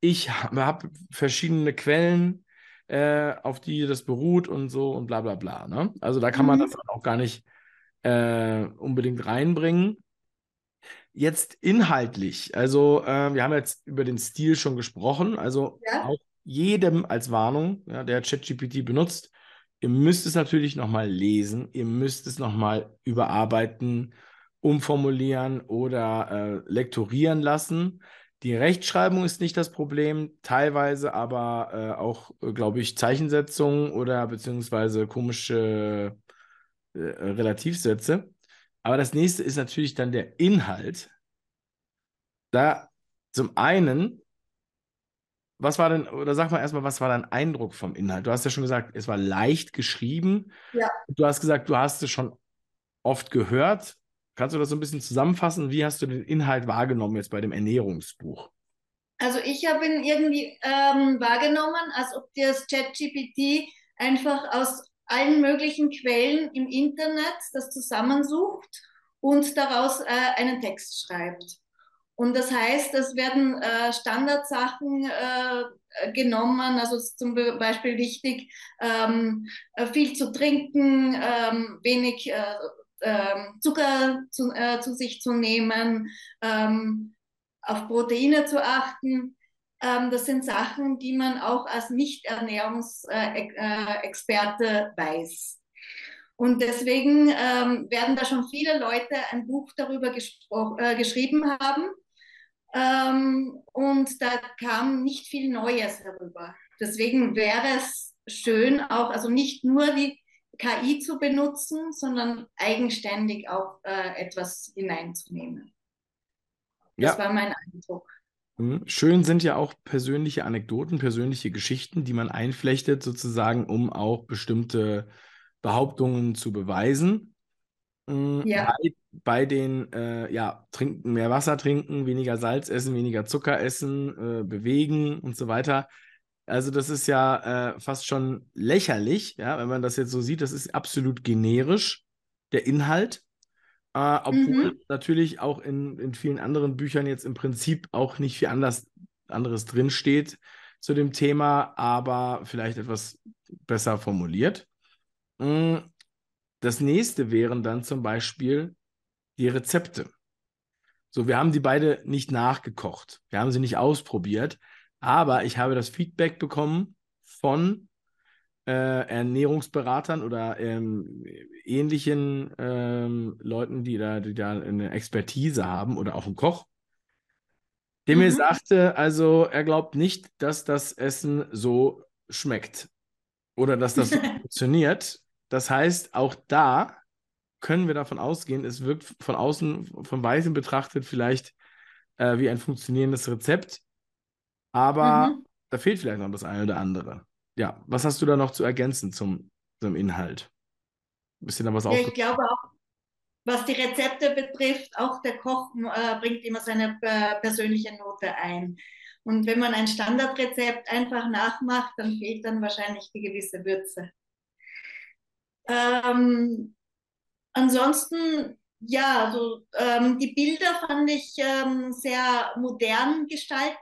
Ich habe hab verschiedene Quellen, äh, auf die das beruht und so und bla bla bla. Ne? Also da kann man mhm. das auch gar nicht äh, unbedingt reinbringen. Jetzt inhaltlich, also äh, wir haben jetzt über den Stil schon gesprochen, also ja. auch jedem als Warnung, ja, der ChatGPT benutzt, ihr müsst es natürlich nochmal lesen, ihr müsst es nochmal überarbeiten, umformulieren oder äh, lektorieren lassen. Die Rechtschreibung ist nicht das Problem, teilweise aber äh, auch, glaube ich, Zeichensetzungen oder beziehungsweise komische äh, Relativsätze. Aber das nächste ist natürlich dann der Inhalt. Da zum einen was war denn, oder sag mal erstmal, was war dein Eindruck vom Inhalt? Du hast ja schon gesagt, es war leicht geschrieben. Ja. Du hast gesagt, du hast es schon oft gehört. Kannst du das so ein bisschen zusammenfassen? Wie hast du den Inhalt wahrgenommen jetzt bei dem Ernährungsbuch? Also ich habe ihn irgendwie ähm, wahrgenommen, als ob das ChatGPT einfach aus allen möglichen Quellen im Internet das zusammensucht und daraus äh, einen Text schreibt. Und das heißt, es werden äh, Standardsachen äh, genommen, also zum Beispiel wichtig, ähm, äh, viel zu trinken, ähm, wenig äh, ähm, Zucker zu, äh, zu, sich zu nehmen, ähm, auf Proteine zu achten. Ähm, das sind Sachen, die man auch als Nicht-Ernährungsexperte weiß. Und deswegen ähm, werden da schon viele Leute ein Buch darüber äh, geschrieben haben. Ähm, und da kam nicht viel Neues herüber. Deswegen wäre es schön, auch also nicht nur die KI zu benutzen, sondern eigenständig auch äh, etwas hineinzunehmen. Das ja. war mein Eindruck. Mhm. Schön sind ja auch persönliche Anekdoten, persönliche Geschichten, die man einflechtet, sozusagen, um auch bestimmte Behauptungen zu beweisen. Mhm. Ja. Bei, bei den, äh, ja, trinken, mehr Wasser trinken, weniger Salz essen, weniger Zucker essen, äh, bewegen und so weiter. Also das ist ja äh, fast schon lächerlich, ja, wenn man das jetzt so sieht. Das ist absolut generisch, der Inhalt. Äh, obwohl mhm. natürlich auch in, in vielen anderen Büchern jetzt im Prinzip auch nicht viel anders, anderes drinsteht zu dem Thema, aber vielleicht etwas besser formuliert. Mhm. Das nächste wären dann zum Beispiel die Rezepte. So, wir haben die beide nicht nachgekocht. Wir haben sie nicht ausprobiert. Aber ich habe das Feedback bekommen von äh, Ernährungsberatern oder ähm, ähnlichen ähm, Leuten, die da, die da eine Expertise haben oder auch ein Koch, der mhm. mir sagte, also er glaubt nicht, dass das Essen so schmeckt oder dass das funktioniert. Das heißt, auch da können wir davon ausgehen, es wirkt von außen, von weitem betrachtet vielleicht äh, wie ein funktionierendes Rezept, aber mhm. da fehlt vielleicht noch das eine oder andere. Ja, was hast du da noch zu ergänzen zum, zum Inhalt? Ein bisschen da was ja, Ich glaube auch, was die Rezepte betrifft, auch der Koch äh, bringt immer seine äh, persönliche Note ein. Und wenn man ein Standardrezept einfach nachmacht, dann fehlt dann wahrscheinlich die gewisse Würze. Ähm, ansonsten, ja, also, ähm, die Bilder fand ich ähm, sehr modern gestaltet.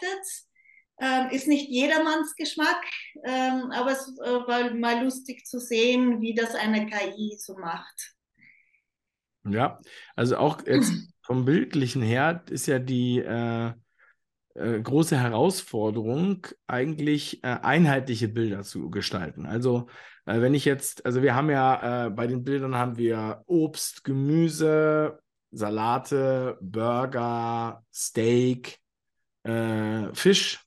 Ähm, ist nicht jedermanns Geschmack, ähm, aber es äh, war mal lustig zu sehen, wie das eine KI so macht. Ja, also auch jetzt vom Bildlichen her ist ja die, äh, äh, große Herausforderung, eigentlich äh, einheitliche Bilder zu gestalten. Also äh, wenn ich jetzt, also wir haben ja äh, bei den Bildern haben wir Obst, Gemüse, Salate, Burger, Steak, äh, Fisch.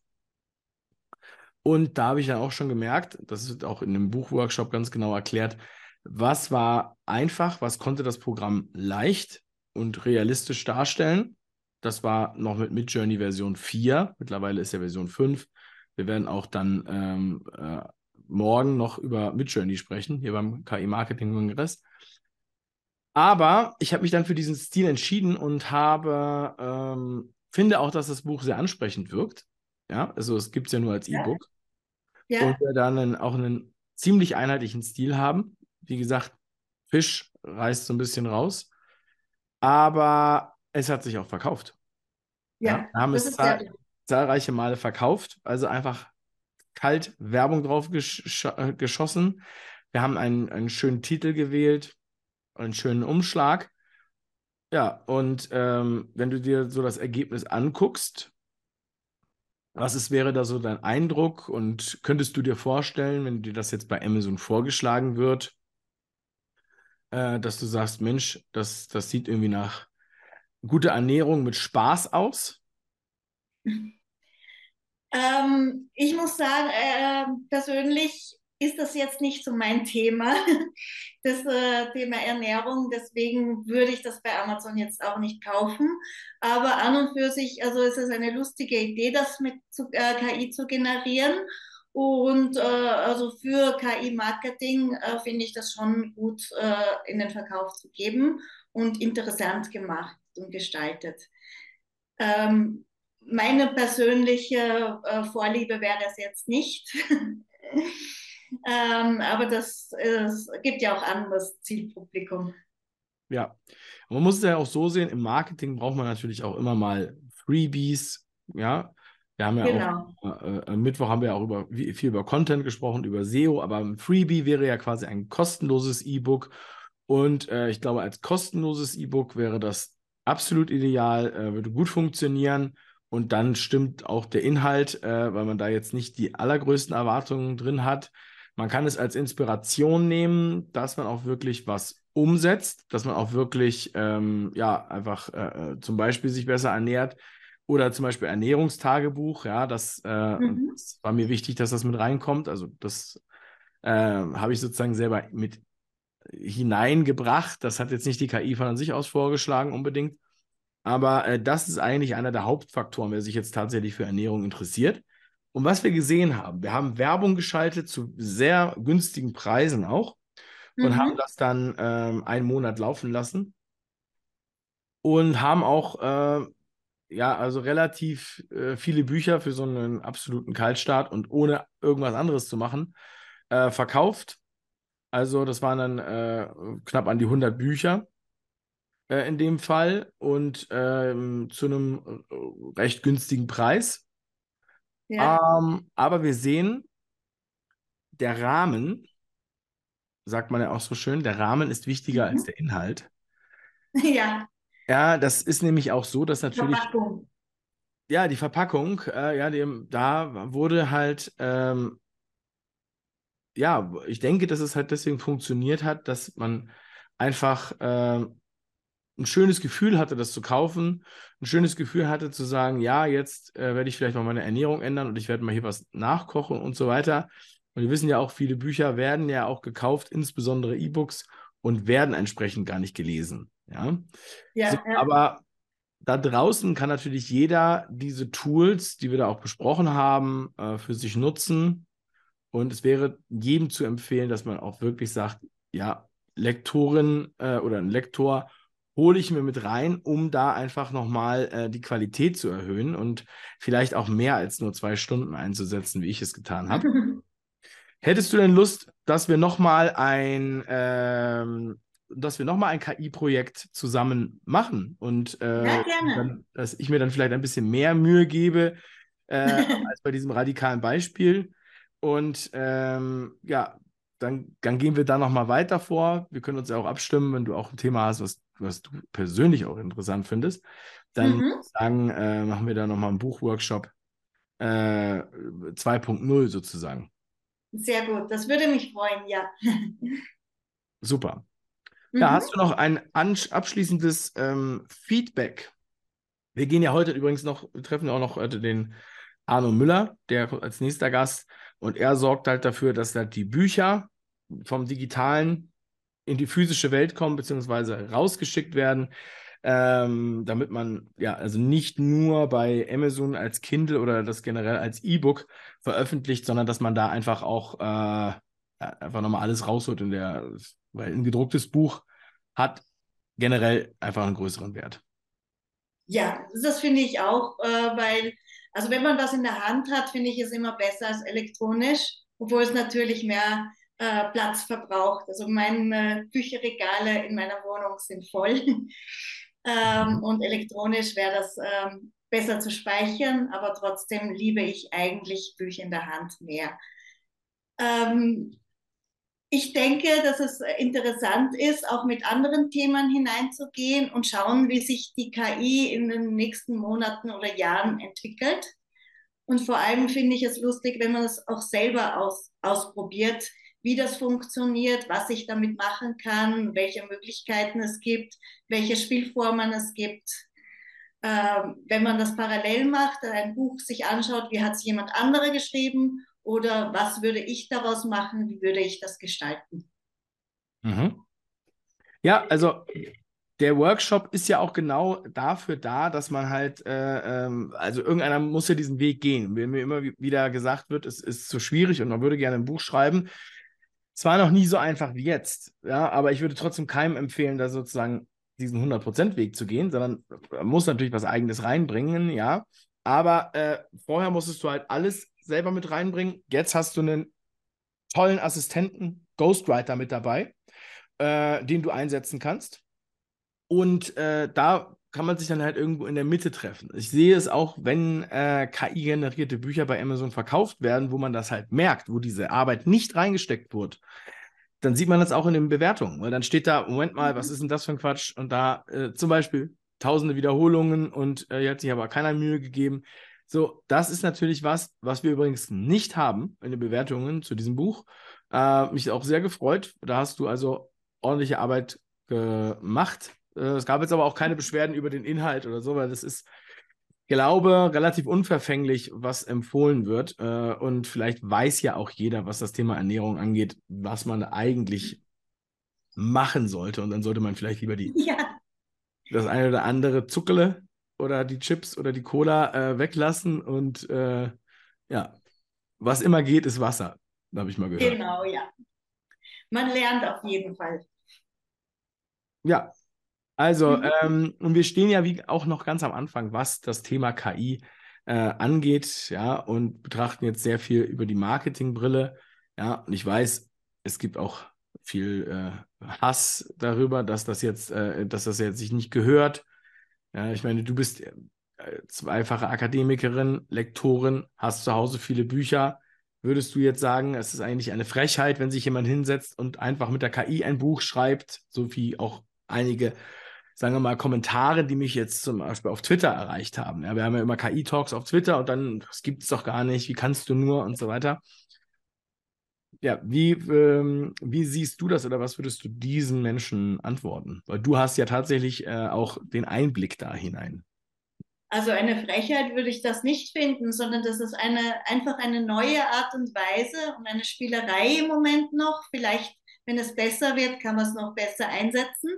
Und da habe ich dann auch schon gemerkt, das wird auch in dem Buchworkshop ganz genau erklärt, was war einfach, was konnte das Programm leicht und realistisch darstellen. Das war noch mit Midjourney Version 4. Mittlerweile ist ja Version 5. Wir werden auch dann ähm, äh, morgen noch über Midjourney sprechen, hier beim KI-Marketing-Kongress. Aber ich habe mich dann für diesen Stil entschieden und habe, ähm, finde auch, dass das Buch sehr ansprechend wirkt. Ja, also es gibt es ja nur als E-Book. Ja. Und wir dann einen, auch einen ziemlich einheitlichen Stil haben. Wie gesagt, Fisch reißt so ein bisschen raus. Aber es hat sich auch verkauft. Ja, ja wir haben es zahl zahlreiche Male verkauft. Also einfach kalt Werbung drauf gesch äh, geschossen. Wir haben einen, einen schönen Titel gewählt, einen schönen Umschlag. Ja, und ähm, wenn du dir so das Ergebnis anguckst, was ist, wäre da so dein Eindruck und könntest du dir vorstellen, wenn dir das jetzt bei Amazon vorgeschlagen wird, äh, dass du sagst, Mensch, das, das sieht irgendwie nach guter Ernährung mit Spaß aus? Ähm, ich muss sagen, äh, persönlich ist das jetzt nicht so mein Thema, das äh, Thema Ernährung. Deswegen würde ich das bei Amazon jetzt auch nicht kaufen. Aber an und für sich, also es ist eine lustige Idee, das mit zu, äh, KI zu generieren. Und äh, also für KI-Marketing äh, finde ich das schon gut äh, in den Verkauf zu geben und interessant gemacht und gestaltet. Ähm, meine persönliche äh, Vorliebe wäre es jetzt nicht. ähm, aber das es gibt ja auch anderes Zielpublikum. Ja, man muss es ja auch so sehen, im Marketing braucht man natürlich auch immer mal Freebies, ja. Wir haben ja genau. auch, äh, Mittwoch haben wir auch über, viel über Content gesprochen, über SEO, aber ein Freebie wäre ja quasi ein kostenloses E-Book. Und äh, ich glaube, als kostenloses E-Book wäre das absolut ideal, äh, würde gut funktionieren. Und dann stimmt auch der Inhalt, äh, weil man da jetzt nicht die allergrößten Erwartungen drin hat. Man kann es als Inspiration nehmen, dass man auch wirklich was umsetzt, dass man auch wirklich, ähm, ja, einfach äh, äh zum Beispiel sich besser ernährt oder zum Beispiel Ernährungstagebuch. Ja, das, äh, mhm. das war mir wichtig, dass das mit reinkommt. Also, das äh, habe ich sozusagen selber mit hineingebracht. Das hat jetzt nicht die KI von sich aus vorgeschlagen unbedingt. Aber äh, das ist eigentlich einer der Hauptfaktoren, wer sich jetzt tatsächlich für Ernährung interessiert. Und was wir gesehen haben, wir haben Werbung geschaltet zu sehr günstigen Preisen auch und mhm. haben das dann ähm, einen Monat laufen lassen und haben auch äh, ja also relativ äh, viele Bücher für so einen absoluten Kaltstart und ohne irgendwas anderes zu machen äh, verkauft. Also das waren dann äh, knapp an die 100 Bücher äh, in dem Fall und ähm, zu einem äh, recht günstigen Preis. Ja. Ähm, aber wir sehen, der Rahmen, sagt man ja auch so schön, der Rahmen ist wichtiger mhm. als der Inhalt. Ja. Ja, das ist nämlich auch so, dass natürlich. Verpackung. Ja, die Verpackung, äh, ja, die, da wurde halt, ähm, ja, ich denke, dass es halt deswegen funktioniert hat, dass man einfach äh, ein schönes Gefühl hatte, das zu kaufen, ein schönes Gefühl hatte zu sagen, ja, jetzt äh, werde ich vielleicht mal meine Ernährung ändern und ich werde mal hier was nachkochen und so weiter. Und wir wissen ja auch, viele Bücher werden ja auch gekauft, insbesondere E-Books, und werden entsprechend gar nicht gelesen. Ja. ja, so, ja. Aber da draußen kann natürlich jeder diese Tools, die wir da auch besprochen haben, äh, für sich nutzen. Und es wäre jedem zu empfehlen, dass man auch wirklich sagt, ja, Lektorin äh, oder ein Lektor hole ich mir mit rein, um da einfach nochmal äh, die Qualität zu erhöhen und vielleicht auch mehr als nur zwei Stunden einzusetzen, wie ich es getan habe. Hättest du denn Lust, dass wir nochmal ein, ähm, dass wir nochmal ein KI-Projekt zusammen machen und äh, ja, dann, dass ich mir dann vielleicht ein bisschen mehr Mühe gebe äh, als bei diesem radikalen Beispiel. Und ähm, ja, dann, dann gehen wir da nochmal weiter vor. Wir können uns ja auch abstimmen, wenn du auch ein Thema hast, was was du persönlich auch interessant findest, dann mhm. sagen, äh, machen wir da nochmal einen Buchworkshop äh, 2.0 sozusagen. Sehr gut, das würde mich freuen, ja. Super. Mhm. hast du noch ein abschließendes ähm, Feedback? Wir gehen ja heute übrigens noch, treffen auch noch heute den Arno Müller, der als nächster Gast, und er sorgt halt dafür, dass da die Bücher vom Digitalen in die physische Welt kommen, beziehungsweise rausgeschickt werden, ähm, damit man ja also nicht nur bei Amazon als Kindle oder das generell als E-Book veröffentlicht, sondern dass man da einfach auch äh, einfach nochmal alles rausholt in der, weil ein gedrucktes Buch hat generell einfach einen größeren Wert. Ja, das finde ich auch, äh, weil, also wenn man was in der Hand hat, finde ich es immer besser als elektronisch, obwohl es natürlich mehr äh, Platz verbraucht. Also meine Bücherregale in meiner Wohnung sind voll ähm, und elektronisch wäre das ähm, besser zu speichern, aber trotzdem liebe ich eigentlich Bücher in der Hand mehr. Ähm, ich denke, dass es interessant ist, auch mit anderen Themen hineinzugehen und schauen, wie sich die KI in den nächsten Monaten oder Jahren entwickelt. Und vor allem finde ich es lustig, wenn man es auch selber aus, ausprobiert, wie das funktioniert, was ich damit machen kann, welche Möglichkeiten es gibt, welche Spielformen es gibt. Ähm, wenn man das parallel macht, ein Buch sich anschaut, wie hat es jemand andere geschrieben oder was würde ich daraus machen, wie würde ich das gestalten. Mhm. Ja, also der Workshop ist ja auch genau dafür da, dass man halt, äh, ähm, also irgendeiner muss ja diesen Weg gehen. Wenn mir immer wieder gesagt wird, es ist zu schwierig und man würde gerne ein Buch schreiben, es war noch nie so einfach wie jetzt, ja, aber ich würde trotzdem keinem empfehlen, da sozusagen diesen 100%-Weg zu gehen, sondern muss natürlich was Eigenes reinbringen, ja. Aber äh, vorher musstest du halt alles selber mit reinbringen. Jetzt hast du einen tollen Assistenten, Ghostwriter mit dabei, äh, den du einsetzen kannst. Und äh, da kann man sich dann halt irgendwo in der Mitte treffen. Ich sehe es auch, wenn äh, KI-generierte Bücher bei Amazon verkauft werden, wo man das halt merkt, wo diese Arbeit nicht reingesteckt wurde. Dann sieht man das auch in den Bewertungen, weil dann steht da, Moment mal, was mhm. ist denn das für ein Quatsch? Und da äh, zum Beispiel tausende Wiederholungen und äh, hier hat sich aber keiner Mühe gegeben. So, das ist natürlich was, was wir übrigens nicht haben in den Bewertungen zu diesem Buch. Äh, mich auch sehr gefreut. Da hast du also ordentliche Arbeit gemacht. Äh, es gab jetzt aber auch keine Beschwerden über den Inhalt oder so, weil das ist, glaube relativ unverfänglich, was empfohlen wird. Äh, und vielleicht weiß ja auch jeder, was das Thema Ernährung angeht, was man eigentlich machen sollte. Und dann sollte man vielleicht lieber die, ja. das eine oder andere Zuckele oder die Chips oder die Cola äh, weglassen. Und äh, ja, was immer geht, ist Wasser. Habe ich mal gehört. Genau, ja. Man lernt auf jeden Fall. Ja, also, mhm. ähm, und wir stehen ja wie auch noch ganz am Anfang, was das Thema KI äh, angeht, ja, und betrachten jetzt sehr viel über die Marketingbrille. Ja, und ich weiß, es gibt auch viel äh, Hass darüber, dass das jetzt, äh, dass das jetzt sich nicht gehört. Ja, ich meine, du bist äh, zweifache Akademikerin, Lektorin, hast zu Hause viele Bücher. Würdest du jetzt sagen, es ist eigentlich eine Frechheit, wenn sich jemand hinsetzt und einfach mit der KI ein Buch schreibt, so wie auch einige sagen wir mal, Kommentare, die mich jetzt zum Beispiel auf Twitter erreicht haben. Ja, wir haben ja immer KI-Talks auf Twitter und dann, das gibt es doch gar nicht, wie kannst du nur und so weiter. Ja, wie, ähm, wie siehst du das oder was würdest du diesen Menschen antworten? Weil du hast ja tatsächlich äh, auch den Einblick da hinein. Also eine Frechheit würde ich das nicht finden, sondern das ist eine, einfach eine neue Art und Weise und eine Spielerei im Moment noch. Vielleicht, wenn es besser wird, kann man es noch besser einsetzen.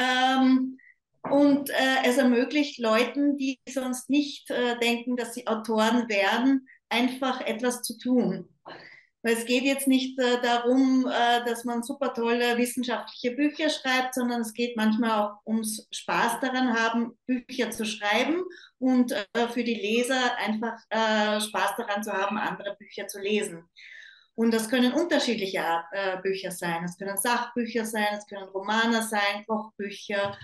Ähm, und äh, es ermöglicht Leuten, die sonst nicht äh, denken, dass sie Autoren werden, einfach etwas zu tun. Weil es geht jetzt nicht äh, darum, äh, dass man super tolle wissenschaftliche Bücher schreibt, sondern es geht manchmal auch ums Spaß daran haben, Bücher zu schreiben und äh, für die Leser einfach äh, Spaß daran zu haben, andere Bücher zu lesen. Und das können unterschiedliche äh, Bücher sein. Es können Sachbücher sein, es können Romane sein, Kochbücher.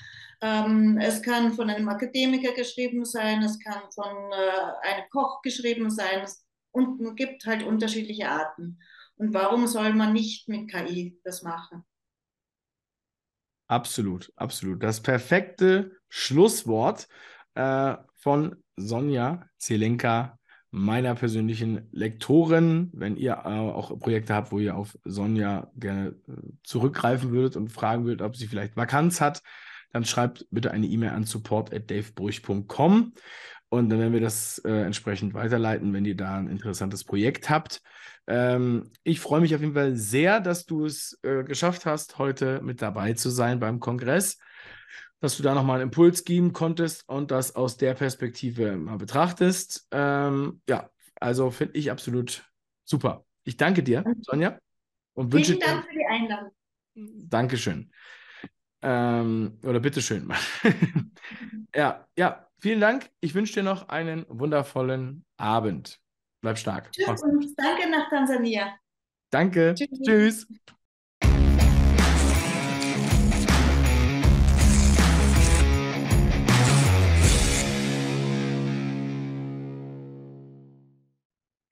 Ähm, es kann von einem Akademiker geschrieben sein, es kann von äh, einem Koch geschrieben sein. Es, und gibt halt unterschiedliche Arten. Und warum soll man nicht mit KI das machen? Absolut, absolut. Das perfekte Schlusswort äh, von Sonja Zelenka, meiner persönlichen Lektorin. Wenn ihr äh, auch Projekte habt, wo ihr auf Sonja gerne äh, zurückgreifen würdet und fragen würdet, ob sie vielleicht Vakanz hat, dann schreibt bitte eine E-Mail an support.davebruch.com und dann werden wir das äh, entsprechend weiterleiten, wenn ihr da ein interessantes Projekt habt. Ähm, ich freue mich auf jeden Fall sehr, dass du es äh, geschafft hast, heute mit dabei zu sein beim Kongress, dass du da nochmal einen Impuls geben konntest und das aus der Perspektive mal betrachtest. Ähm, ja, also finde ich absolut super. Ich danke dir, Sonja. Und wünsche Vielen Dank für die Einladung. Dankeschön. Ähm, oder bitteschön. ja, ja, vielen Dank. Ich wünsche dir noch einen wundervollen Abend. Bleib stark. Tschüss und danke nach Tansania. Danke. Tschüss. Tschüss.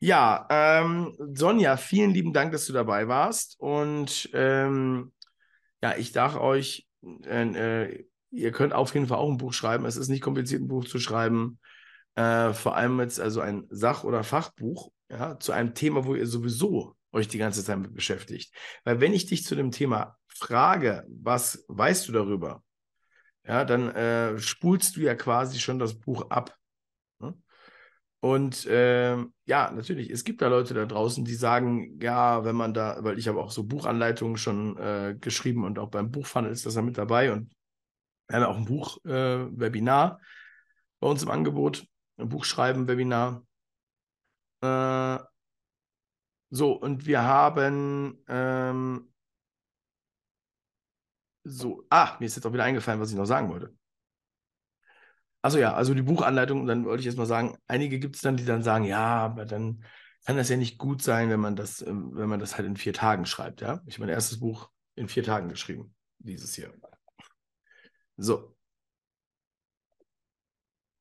Ja, ähm, Sonja, vielen lieben Dank, dass du dabei warst. Und ähm, ja, ich dachte euch, äh, äh, ihr könnt auf jeden Fall auch ein Buch schreiben. Es ist nicht kompliziert, ein Buch zu schreiben. Äh, vor allem jetzt also ein Sach- oder Fachbuch ja, zu einem Thema, wo ihr sowieso euch die ganze Zeit beschäftigt. Weil wenn ich dich zu dem Thema frage, was weißt du darüber, ja, dann äh, spulst du ja quasi schon das Buch ab. Und äh, ja, natürlich, es gibt da Leute da draußen, die sagen, ja, wenn man da, weil ich habe auch so Buchanleitungen schon äh, geschrieben und auch beim Buchfunnel ist das ja mit dabei und wir haben auch ein Buch-Webinar äh, bei uns im Angebot, ein Buchschreiben-Webinar. Äh, so, und wir haben ähm, so, ah, mir ist jetzt auch wieder eingefallen, was ich noch sagen wollte. Also ja, also die Buchanleitung, dann wollte ich jetzt mal sagen, einige gibt es dann, die dann sagen, ja, aber dann kann das ja nicht gut sein, wenn man das, ähm, wenn man das halt in vier Tagen schreibt, ja. Ich habe mein erstes Buch in vier Tagen geschrieben, dieses hier. So.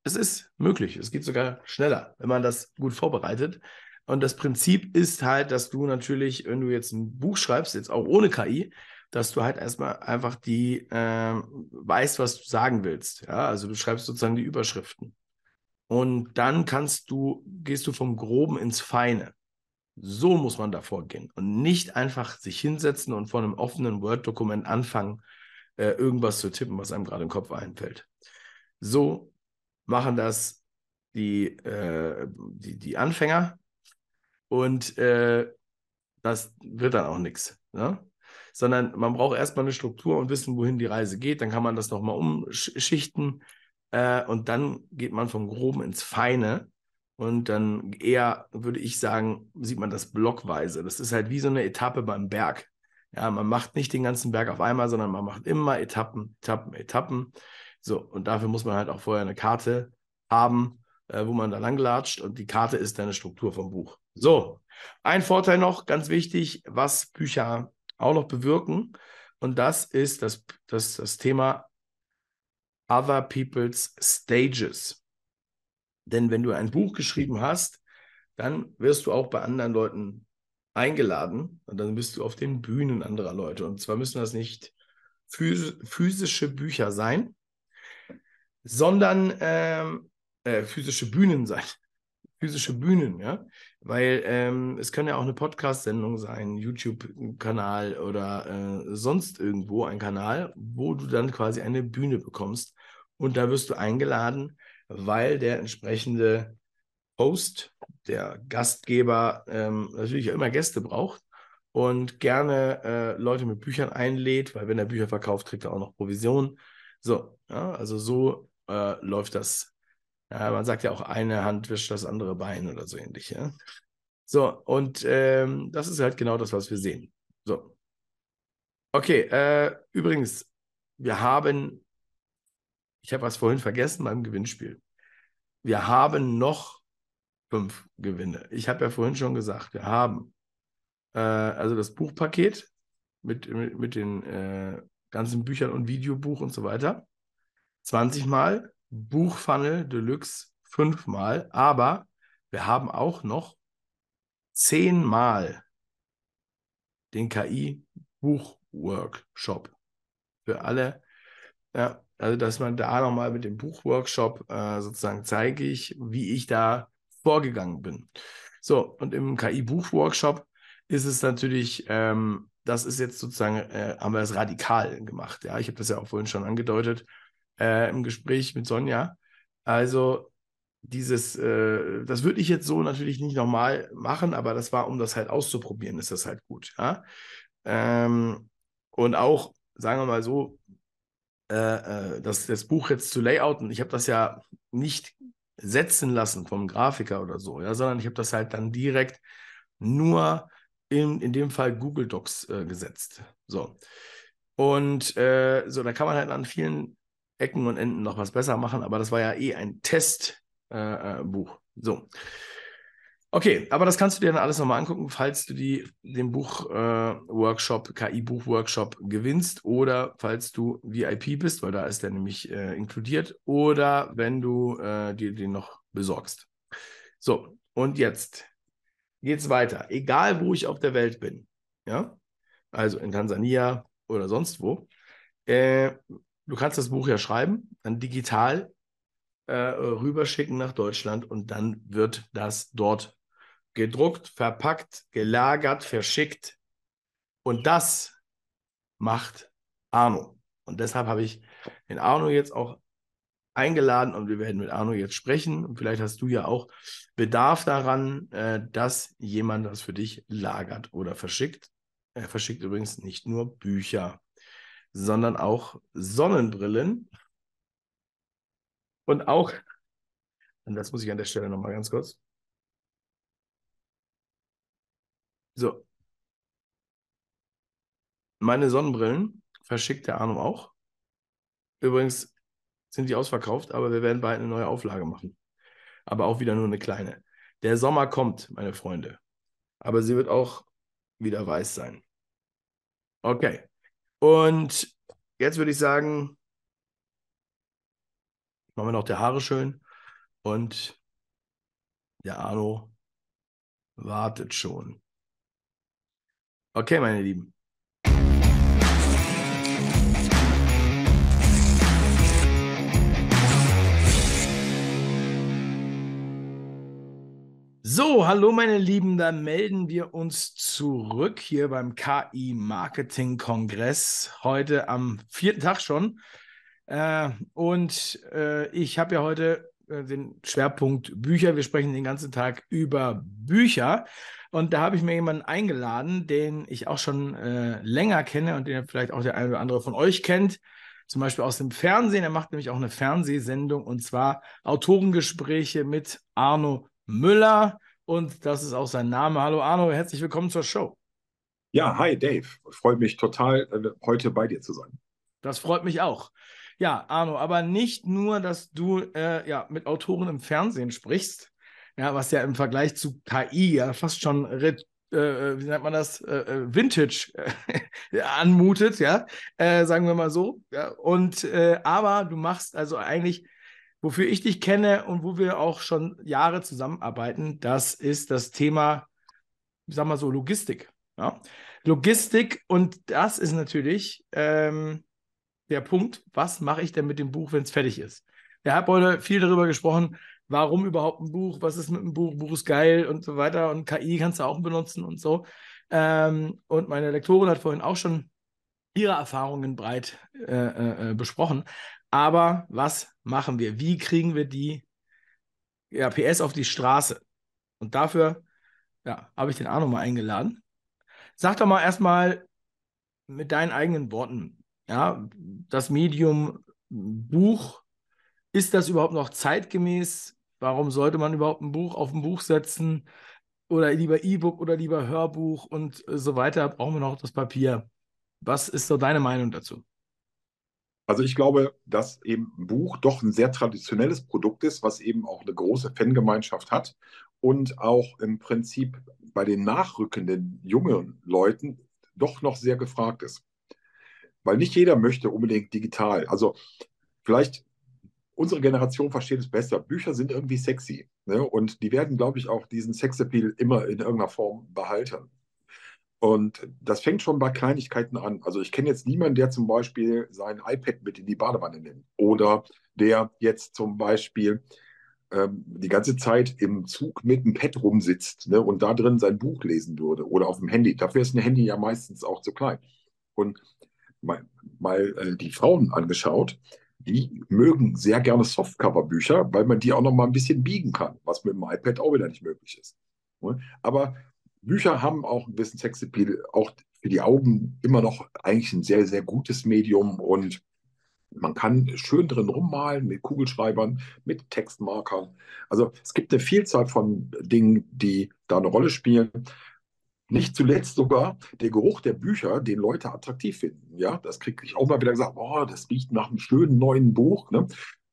Es ist möglich, es geht sogar schneller, wenn man das gut vorbereitet. Und das Prinzip ist halt, dass du natürlich, wenn du jetzt ein Buch schreibst, jetzt auch ohne KI, dass du halt erstmal einfach die äh, weißt, was du sagen willst. Ja, also du schreibst sozusagen die Überschriften. Und dann kannst du, gehst du vom Groben ins Feine. So muss man da vorgehen und nicht einfach sich hinsetzen und vor einem offenen Word-Dokument anfangen, äh, irgendwas zu tippen, was einem gerade im Kopf einfällt. So machen das die, äh, die, die Anfänger und äh, das wird dann auch nichts. Ne? Sondern man braucht erstmal eine Struktur und wissen, wohin die Reise geht. Dann kann man das nochmal umschichten äh, und dann geht man vom Groben ins Feine. Und dann eher, würde ich sagen, sieht man das blockweise. Das ist halt wie so eine Etappe beim Berg. Ja, man macht nicht den ganzen Berg auf einmal, sondern man macht immer Etappen, Etappen, Etappen. So, und dafür muss man halt auch vorher eine Karte haben, äh, wo man da langlatscht. Und die Karte ist eine Struktur vom Buch. So, ein Vorteil noch, ganz wichtig, was Bücher auch noch bewirken. Und das ist das, das, das Thema Other People's Stages. Denn wenn du ein Buch geschrieben hast, dann wirst du auch bei anderen Leuten eingeladen und dann bist du auf den Bühnen anderer Leute. Und zwar müssen das nicht physische Bücher sein, sondern ähm, äh, physische Bühnen sein physische Bühnen, ja. Weil ähm, es kann ja auch eine Podcast-Sendung sein, YouTube-Kanal oder äh, sonst irgendwo ein Kanal, wo du dann quasi eine Bühne bekommst. Und da wirst du eingeladen, weil der entsprechende Host, der Gastgeber, ähm, natürlich immer Gäste braucht und gerne äh, Leute mit Büchern einlädt, weil wenn er Bücher verkauft, kriegt er auch noch Provision. So, ja, also so äh, läuft das ja, man sagt ja auch, eine Hand wischt das andere Bein oder so ähnlich. Ja? So, und ähm, das ist halt genau das, was wir sehen. So. Okay, äh, übrigens, wir haben, ich habe was vorhin vergessen beim Gewinnspiel. Wir haben noch fünf Gewinne. Ich habe ja vorhin schon gesagt, wir haben äh, also das Buchpaket mit, mit, mit den äh, ganzen Büchern und Videobuch und so weiter. 20 Mal Buchfunnel Deluxe fünfmal, aber wir haben auch noch zehnmal den KI-Buchworkshop. für alle. Ja, also dass man da nochmal mit dem Buchworkshop äh, sozusagen zeige ich, wie ich da vorgegangen bin. So, und im KI-Buchworkshop ist es natürlich, ähm, das ist jetzt sozusagen, äh, haben wir das radikal gemacht. Ja, ich habe das ja auch vorhin schon angedeutet äh, im Gespräch mit Sonja. Also dieses, äh, das würde ich jetzt so natürlich nicht nochmal machen, aber das war, um das halt auszuprobieren, ist das halt gut. Ja? Ähm, und auch, sagen wir mal so, äh, äh das, das Buch jetzt zu layouten, ich habe das ja nicht setzen lassen vom Grafiker oder so, ja, sondern ich habe das halt dann direkt nur in, in dem Fall Google Docs äh, gesetzt. So. Und äh, so, da kann man halt an vielen Ecken und Enden noch was besser machen, aber das war ja eh ein Testbuch. Äh, äh so. Okay, aber das kannst du dir dann alles nochmal angucken, falls du die, den Buch-Workshop, äh, KI-Buch-Workshop gewinnst oder falls du VIP bist, weil da ist der nämlich äh, inkludiert, oder wenn du äh, dir den noch besorgst. So, und jetzt geht's weiter. Egal, wo ich auf der Welt bin, ja, also in Tansania oder sonst wo, äh, du kannst das Buch ja schreiben, dann digital äh, rüberschicken nach Deutschland und dann wird das dort gedruckt, verpackt, gelagert, verschickt. Und das macht Arno. Und deshalb habe ich den Arno jetzt auch eingeladen und wir werden mit Arno jetzt sprechen. Und vielleicht hast du ja auch Bedarf daran, äh, dass jemand das für dich lagert oder verschickt. Er verschickt übrigens nicht nur Bücher, sondern auch Sonnenbrillen. Und auch, und das muss ich an der Stelle nochmal ganz kurz, So. Meine Sonnenbrillen verschickt der Arno auch. Übrigens sind die ausverkauft, aber wir werden bald eine neue Auflage machen. Aber auch wieder nur eine kleine. Der Sommer kommt, meine Freunde. Aber sie wird auch wieder weiß sein. Okay. Und jetzt würde ich sagen, machen wir noch die Haare schön. Und der Arno wartet schon. Okay, meine Lieben. So, hallo meine Lieben, da melden wir uns zurück hier beim KI Marketing Kongress, heute am vierten Tag schon. Äh, und äh, ich habe ja heute äh, den Schwerpunkt Bücher. Wir sprechen den ganzen Tag über Bücher. Und da habe ich mir jemanden eingeladen, den ich auch schon äh, länger kenne und den vielleicht auch der eine oder andere von euch kennt. Zum Beispiel aus dem Fernsehen. Er macht nämlich auch eine Fernsehsendung und zwar Autorengespräche mit Arno Müller. Und das ist auch sein Name. Hallo Arno, herzlich willkommen zur Show. Ja, hi Dave. Freut mich total, äh, heute bei dir zu sein. Das freut mich auch. Ja, Arno, aber nicht nur, dass du äh, ja, mit Autoren im Fernsehen sprichst, ja, was ja im Vergleich zu KI ja fast schon äh, wie nennt man das, äh, äh Vintage äh, anmutet, ja, äh, sagen wir mal so. Ja. Und äh, aber du machst also eigentlich, wofür ich dich kenne und wo wir auch schon Jahre zusammenarbeiten, das ist das Thema, ich sag mal so, Logistik. Ja. Logistik und das ist natürlich ähm, der Punkt, was mache ich denn mit dem Buch, wenn es fertig ist? Wir haben heute viel darüber gesprochen, warum überhaupt ein Buch, was ist mit einem Buch, Buch ist geil und so weiter und KI kannst du auch benutzen und so. Ähm, und meine Lektorin hat vorhin auch schon ihre Erfahrungen breit äh, äh, äh besprochen. Aber was machen wir? Wie kriegen wir die ja, PS auf die Straße? Und dafür ja, habe ich den Arno mal eingeladen. Sag doch mal erstmal mit deinen eigenen Worten, ja, das Medium Buch, ist das überhaupt noch zeitgemäß? Warum sollte man überhaupt ein Buch auf ein Buch setzen? Oder lieber E-Book oder lieber Hörbuch und so weiter? Brauchen wir noch das Papier? Was ist so deine Meinung dazu? Also ich glaube, dass eben ein Buch doch ein sehr traditionelles Produkt ist, was eben auch eine große Fangemeinschaft hat und auch im Prinzip bei den nachrückenden jungen Leuten doch noch sehr gefragt ist. Weil nicht jeder möchte unbedingt digital. Also vielleicht unsere Generation versteht es besser. Bücher sind irgendwie sexy. Ne? Und die werden, glaube ich, auch diesen Sexappeal immer in irgendeiner Form behalten. Und das fängt schon bei Kleinigkeiten an. Also ich kenne jetzt niemanden, der zum Beispiel sein iPad mit in die Badewanne nimmt oder der jetzt zum Beispiel ähm, die ganze Zeit im Zug mit dem Pad rumsitzt ne, und da drin sein Buch lesen würde oder auf dem Handy. Dafür ist ein Handy ja meistens auch zu klein. Und mal, mal äh, die Frauen angeschaut, die mögen sehr gerne Softcover-Bücher, weil man die auch noch mal ein bisschen biegen kann, was mit dem iPad auch wieder nicht möglich ist. Ne? Aber Bücher haben auch ein bisschen Sexappeal, auch für die Augen immer noch eigentlich ein sehr, sehr gutes Medium und man kann schön drin rummalen mit Kugelschreibern, mit Textmarkern. Also es gibt eine Vielzahl von Dingen, die da eine Rolle spielen. Nicht zuletzt sogar der Geruch der Bücher, den Leute attraktiv finden. Ja, das kriege ich auch mal wieder gesagt, oh, das riecht nach einem schönen neuen Buch. Ne?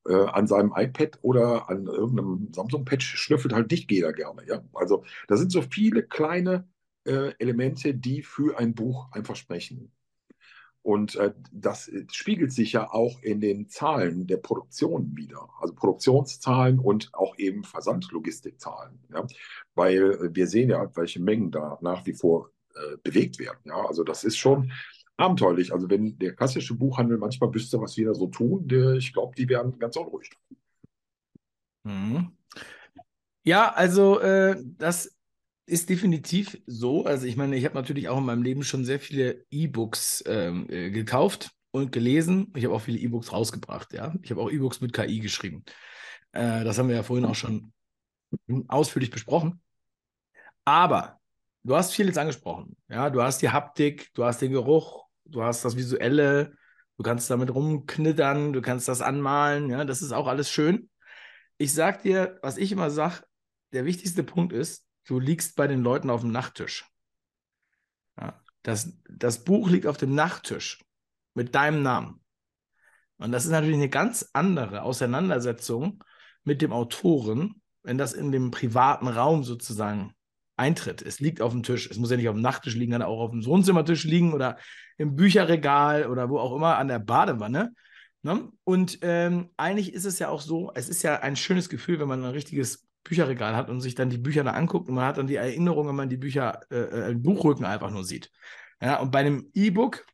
Äh, an seinem iPad oder an irgendeinem Samsung-Patch schnüffelt halt nicht jeder gerne. Ja? Also da sind so viele kleine äh, Elemente, die für ein Buch einfach sprechen. Und äh, das spiegelt sich ja auch in den Zahlen der Produktion wieder. Also Produktionszahlen und auch eben Versandlogistikzahlen. Ja? Weil wir sehen ja, welche Mengen da nach wie vor äh, bewegt werden. Ja? Also das ist schon abenteuerlich. Also wenn der klassische Buchhandel manchmal wüsste, was wir da so tun, der, ich glaube, die wären ganz unruhig. Mhm. Ja, also äh, das ist definitiv so. Also ich meine, ich habe natürlich auch in meinem Leben schon sehr viele E-Books ähm, äh, gekauft und gelesen. Ich habe auch viele E-Books rausgebracht, ja. Ich habe auch E-Books mit KI geschrieben. Äh, das haben wir ja vorhin auch schon ausführlich besprochen. Aber du hast vieles angesprochen. Ja, du hast die Haptik, du hast den Geruch, du hast das Visuelle, du kannst damit rumknittern, du kannst das anmalen, ja, das ist auch alles schön. Ich sag dir, was ich immer sage, der wichtigste Punkt ist, du liegst bei den Leuten auf dem Nachttisch. Ja, das, das Buch liegt auf dem Nachttisch mit deinem Namen. Und das ist natürlich eine ganz andere Auseinandersetzung mit dem Autoren, wenn das in dem privaten Raum sozusagen eintritt. Es liegt auf dem Tisch. Es muss ja nicht auf dem Nachttisch liegen, kann auch auf dem Wohnzimmertisch liegen oder im Bücherregal oder wo auch immer an der Badewanne. Ne? Und ähm, eigentlich ist es ja auch so, es ist ja ein schönes Gefühl, wenn man ein richtiges Bücherregal hat und sich dann die Bücher da anguckt und man hat dann die Erinnerung, wenn man die Bücher, äh, äh Buchrücken einfach nur sieht. Ja, und bei einem E-Book,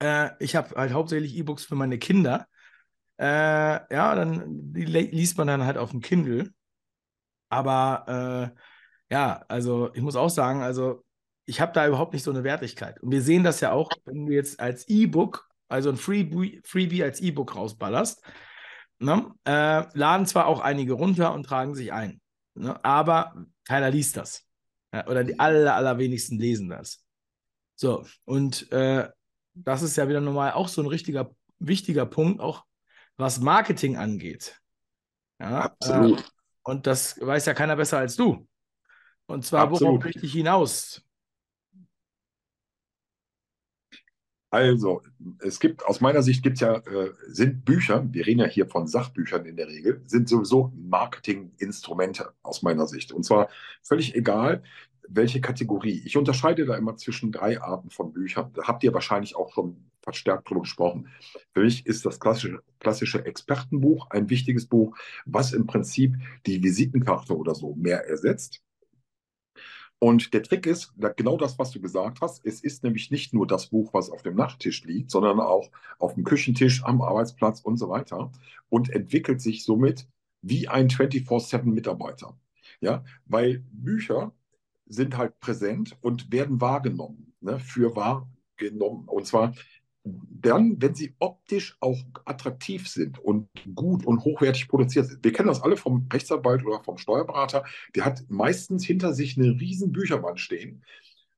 äh, ich habe halt hauptsächlich E-Books für meine Kinder, äh, ja, dann liest man dann halt auf dem Kindle. Aber äh, ja, also ich muss auch sagen, also ich habe da überhaupt nicht so eine Wertigkeit. Und wir sehen das ja auch, wenn du jetzt als E-Book, also ein Freebie, Freebie als E-Book rausballerst, Ne? Äh, laden zwar auch einige runter und tragen sich ein, ne? aber keiner liest das. Ja, oder die aller, allerwenigsten lesen das. So, und äh, das ist ja wieder normal auch so ein richtiger, wichtiger Punkt, auch was Marketing angeht. Ja, Absolut. Äh, und das weiß ja keiner besser als du. Und zwar, Absolut. worauf möchte ich hinaus? Also, es gibt, aus meiner Sicht gibt es ja, äh, sind Bücher, wir reden ja hier von Sachbüchern in der Regel, sind sowieso Marketinginstrumente aus meiner Sicht. Und zwar völlig egal, welche Kategorie. Ich unterscheide da immer zwischen drei Arten von Büchern. Da habt ihr wahrscheinlich auch schon verstärkt drüber gesprochen. Für mich ist das klassische, klassische Expertenbuch ein wichtiges Buch, was im Prinzip die Visitenkarte oder so mehr ersetzt. Und der Trick ist, genau das, was du gesagt hast, es ist nämlich nicht nur das Buch, was auf dem Nachttisch liegt, sondern auch auf dem Küchentisch, am Arbeitsplatz und so weiter und entwickelt sich somit wie ein 24-7-Mitarbeiter. Ja, weil Bücher sind halt präsent und werden wahrgenommen, ne, für wahrgenommen. Und zwar dann, wenn sie optisch auch attraktiv sind und gut und hochwertig produziert sind. Wir kennen das alle vom Rechtsanwalt oder vom Steuerberater, der hat meistens hinter sich eine riesen Bücherwand stehen.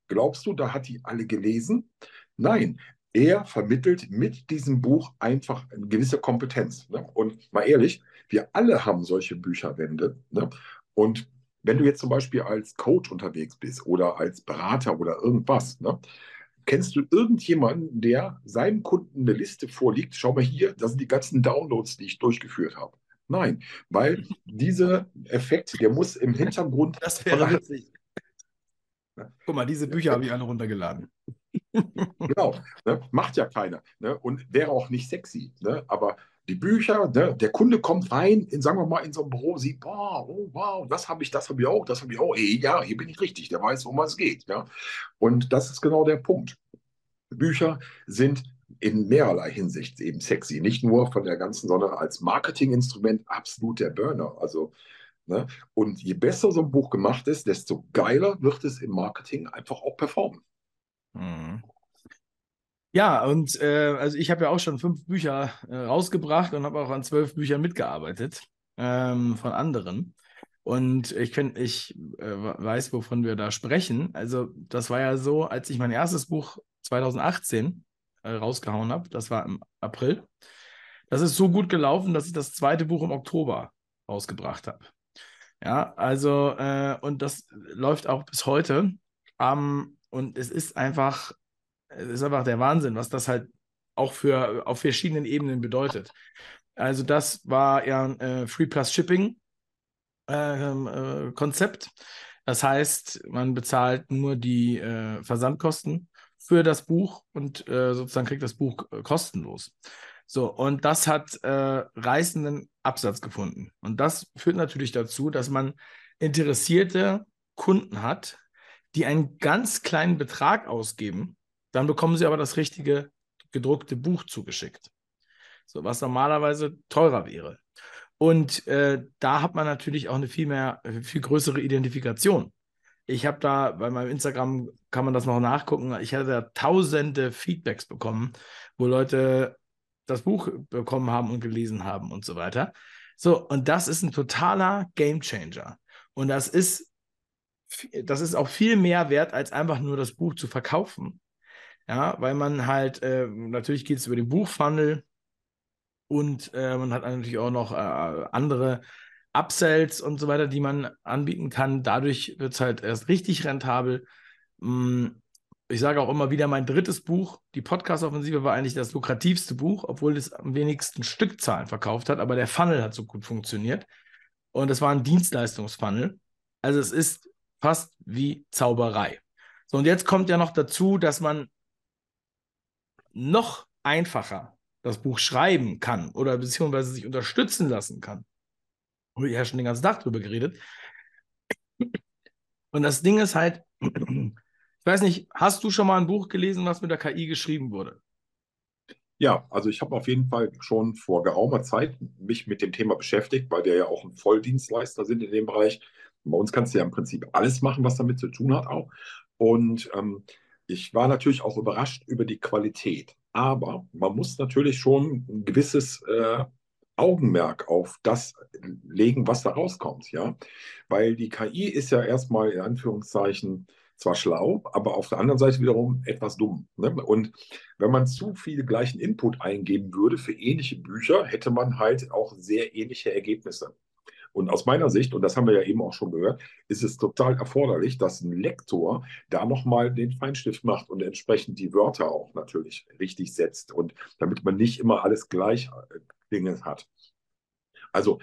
Glaubst du, da hat die alle gelesen? Nein, er vermittelt mit diesem Buch einfach eine gewisse Kompetenz. Ne? Und mal ehrlich, wir alle haben solche Bücherwände. Ne? Und wenn du jetzt zum Beispiel als Coach unterwegs bist oder als Berater oder irgendwas, ne? Kennst du irgendjemanden, der seinem Kunden eine Liste vorliegt? Schau mal hier, das sind die ganzen Downloads, die ich durchgeführt habe. Nein, weil dieser Effekt, der muss im Hintergrund. Das wäre witzig. Guck mal, diese Bücher habe ich alle runtergeladen. genau, ne? macht ja keiner. Ne? Und wäre auch nicht sexy. Ne? Aber die Bücher, ne, der Kunde kommt rein, in, sagen wir mal, in so ein Büro, sieht, boah, oh, wow, das habe ich, das habe ich auch, das habe ich auch. Ey, ja, hier bin ich richtig, der weiß, worum es geht. Ja? Und das ist genau der Punkt. Bücher sind in mehrerlei Hinsicht eben sexy. Nicht nur von der ganzen, sondern als Marketinginstrument absolut der Burner. Also, ne? Und je besser so ein Buch gemacht ist, desto geiler wird es im Marketing einfach auch performen. Mhm. Ja, und äh, also ich habe ja auch schon fünf Bücher äh, rausgebracht und habe auch an zwölf Büchern mitgearbeitet ähm, von anderen. Und ich, kenn, ich äh, weiß, wovon wir da sprechen. Also das war ja so, als ich mein erstes Buch 2018 äh, rausgehauen habe, das war im April. Das ist so gut gelaufen, dass ich das zweite Buch im Oktober rausgebracht habe. Ja, also, äh, und das läuft auch bis heute. Um, und es ist einfach es ist einfach der Wahnsinn, was das halt auch für auf verschiedenen Ebenen bedeutet. Also das war ja ein äh, Free Plus Shipping ähm, äh, Konzept. Das heißt, man bezahlt nur die äh, Versandkosten für das Buch und äh, sozusagen kriegt das Buch äh, kostenlos. So, und das hat äh, reißenden Absatz gefunden. Und das führt natürlich dazu, dass man interessierte Kunden hat, die einen ganz kleinen Betrag ausgeben dann bekommen Sie aber das richtige gedruckte Buch zugeschickt. So, was normalerweise teurer wäre. Und äh, da hat man natürlich auch eine viel mehr, viel größere Identifikation. Ich habe da bei meinem Instagram kann man das noch nachgucken. Ich hatte da tausende Feedbacks bekommen, wo Leute das Buch bekommen haben und gelesen haben und so weiter. So, und das ist ein totaler Game Changer. Und das ist, das ist auch viel mehr wert, als einfach nur das Buch zu verkaufen. Ja, weil man halt, äh, natürlich geht es über den Buchfunnel und äh, man hat natürlich auch noch äh, andere Upsells und so weiter, die man anbieten kann. Dadurch wird es halt erst richtig rentabel. Hm, ich sage auch immer wieder, mein drittes Buch, die Podcast-Offensive, war eigentlich das lukrativste Buch, obwohl es am wenigsten Stückzahlen verkauft hat, aber der Funnel hat so gut funktioniert. Und es war ein Dienstleistungsfunnel. Also es ist fast wie Zauberei. So, und jetzt kommt ja noch dazu, dass man noch einfacher das Buch schreiben kann oder beziehungsweise sich unterstützen lassen kann. Und ich habe schon den ganzen Tag drüber geredet. Und das Ding ist halt, ich weiß nicht, hast du schon mal ein Buch gelesen, was mit der KI geschrieben wurde? Ja, also ich habe auf jeden Fall schon vor geraumer Zeit mich mit dem Thema beschäftigt, weil wir ja auch ein Volldienstleister sind in dem Bereich. Bei uns kannst du ja im Prinzip alles machen, was damit zu tun hat auch. Und ähm, ich war natürlich auch überrascht über die Qualität, aber man muss natürlich schon ein gewisses äh, Augenmerk auf das legen, was da rauskommt, ja. Weil die KI ist ja erstmal in Anführungszeichen zwar schlau, aber auf der anderen Seite wiederum etwas dumm. Ne? Und wenn man zu viel gleichen Input eingeben würde für ähnliche Bücher, hätte man halt auch sehr ähnliche Ergebnisse. Und aus meiner Sicht, und das haben wir ja eben auch schon gehört, ist es total erforderlich, dass ein Lektor da nochmal den Feinstift macht und entsprechend die Wörter auch natürlich richtig setzt und damit man nicht immer alles gleich äh, Dinge hat. Also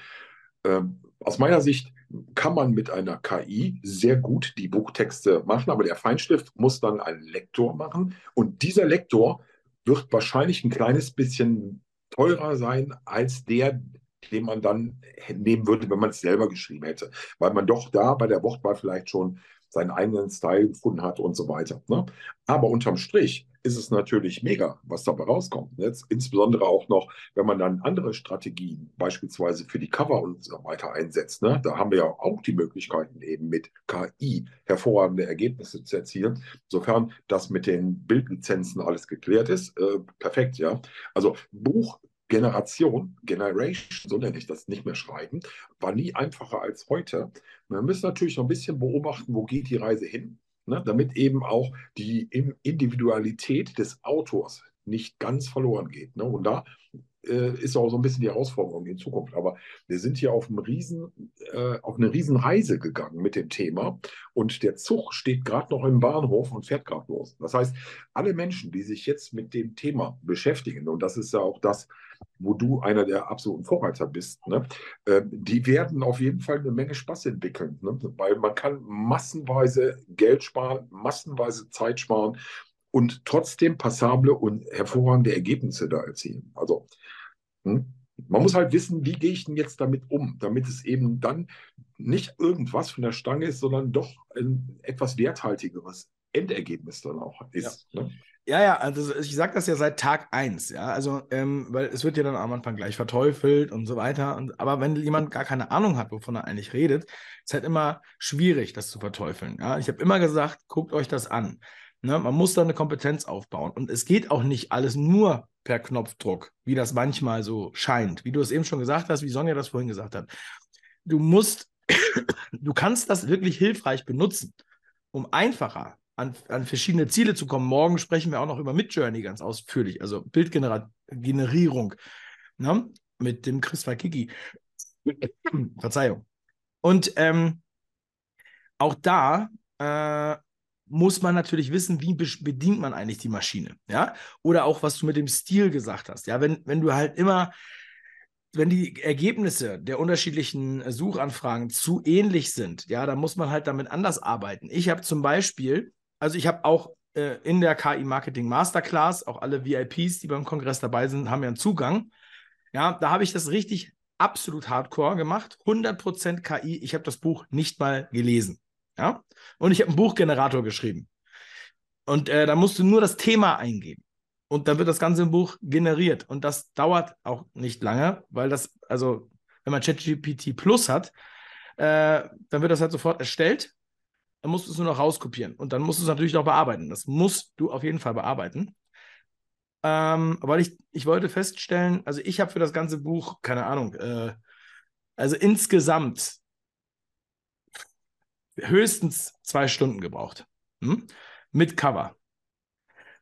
ähm, aus meiner Sicht kann man mit einer KI sehr gut die Buchtexte machen, aber der Feinstift muss dann ein Lektor machen und dieser Lektor wird wahrscheinlich ein kleines bisschen teurer sein als der, den man dann nehmen würde, wenn man es selber geschrieben hätte. Weil man doch da bei der Wortwahl vielleicht schon seinen eigenen Style gefunden hat und so weiter. Ne? Aber unterm Strich ist es natürlich mega, was dabei rauskommt. Jetzt insbesondere auch noch, wenn man dann andere Strategien, beispielsweise für die Cover und so weiter einsetzt. Ne? Da haben wir ja auch die Möglichkeiten, eben mit KI hervorragende Ergebnisse zu erzielen. Sofern das mit den Bildlizenzen alles geklärt ist, äh, perfekt, ja. Also Buch Generation, Generation, so nenne ich das, nicht mehr schreiben, war nie einfacher als heute. Wir müssen natürlich noch ein bisschen beobachten, wo geht die Reise hin, ne, damit eben auch die Individualität des Autors nicht ganz verloren geht. Ne? Und da äh, ist auch so ein bisschen die Herausforderung in Zukunft. Aber wir sind hier auf, einem riesen, äh, auf eine Riesenreise gegangen mit dem Thema und der Zug steht gerade noch im Bahnhof und fährt gerade los. Das heißt, alle Menschen, die sich jetzt mit dem Thema beschäftigen, und das ist ja auch das, wo du einer der absoluten Vorreiter bist, ne, äh, die werden auf jeden Fall eine Menge Spaß entwickeln, ne, weil man kann massenweise Geld sparen, massenweise Zeit sparen und trotzdem passable und hervorragende Ergebnisse da erzielen. Also hm, man muss halt wissen, wie gehe ich denn jetzt damit um, damit es eben dann nicht irgendwas von der Stange ist, sondern doch ein etwas werthaltigeres Endergebnis dann auch ist. Ja. Ne? Ja, ja, also ich sage das ja seit Tag 1, ja, also, ähm, weil es wird ja dann am Anfang gleich verteufelt und so weiter, und, aber wenn jemand gar keine Ahnung hat, wovon er eigentlich redet, ist es halt immer schwierig, das zu verteufeln, ja, ich habe immer gesagt, guckt euch das an, ne? man muss da eine Kompetenz aufbauen und es geht auch nicht alles nur per Knopfdruck, wie das manchmal so scheint, wie du es eben schon gesagt hast, wie Sonja das vorhin gesagt hat, du musst, du kannst das wirklich hilfreich benutzen, um einfacher an, an verschiedene Ziele zu kommen. Morgen sprechen wir auch noch über Midjourney ganz ausführlich, also Bildgenerierung ne? mit dem Chris Kiki. Verzeihung. Und ähm, auch da äh, muss man natürlich wissen, wie bedient man eigentlich die Maschine, ja? Oder auch, was du mit dem Stil gesagt hast, ja? Wenn, wenn du halt immer, wenn die Ergebnisse der unterschiedlichen Suchanfragen zu ähnlich sind, ja, dann muss man halt damit anders arbeiten. Ich habe zum Beispiel also ich habe auch äh, in der KI Marketing Masterclass, auch alle VIPs, die beim Kongress dabei sind, haben ja einen Zugang. Ja, da habe ich das richtig absolut hardcore gemacht. 100% KI. Ich habe das Buch nicht mal gelesen. Ja, und ich habe einen Buchgenerator geschrieben. Und äh, da musst du nur das Thema eingeben. Und dann wird das ganze im Buch generiert. Und das dauert auch nicht lange, weil das, also, wenn man ChatGPT Plus hat, äh, dann wird das halt sofort erstellt dann musst du es nur noch rauskopieren und dann musst du es natürlich noch bearbeiten. Das musst du auf jeden Fall bearbeiten. Ähm, weil ich, ich wollte feststellen, also ich habe für das ganze Buch, keine Ahnung, äh, also insgesamt höchstens zwei Stunden gebraucht. Hm? Mit Cover.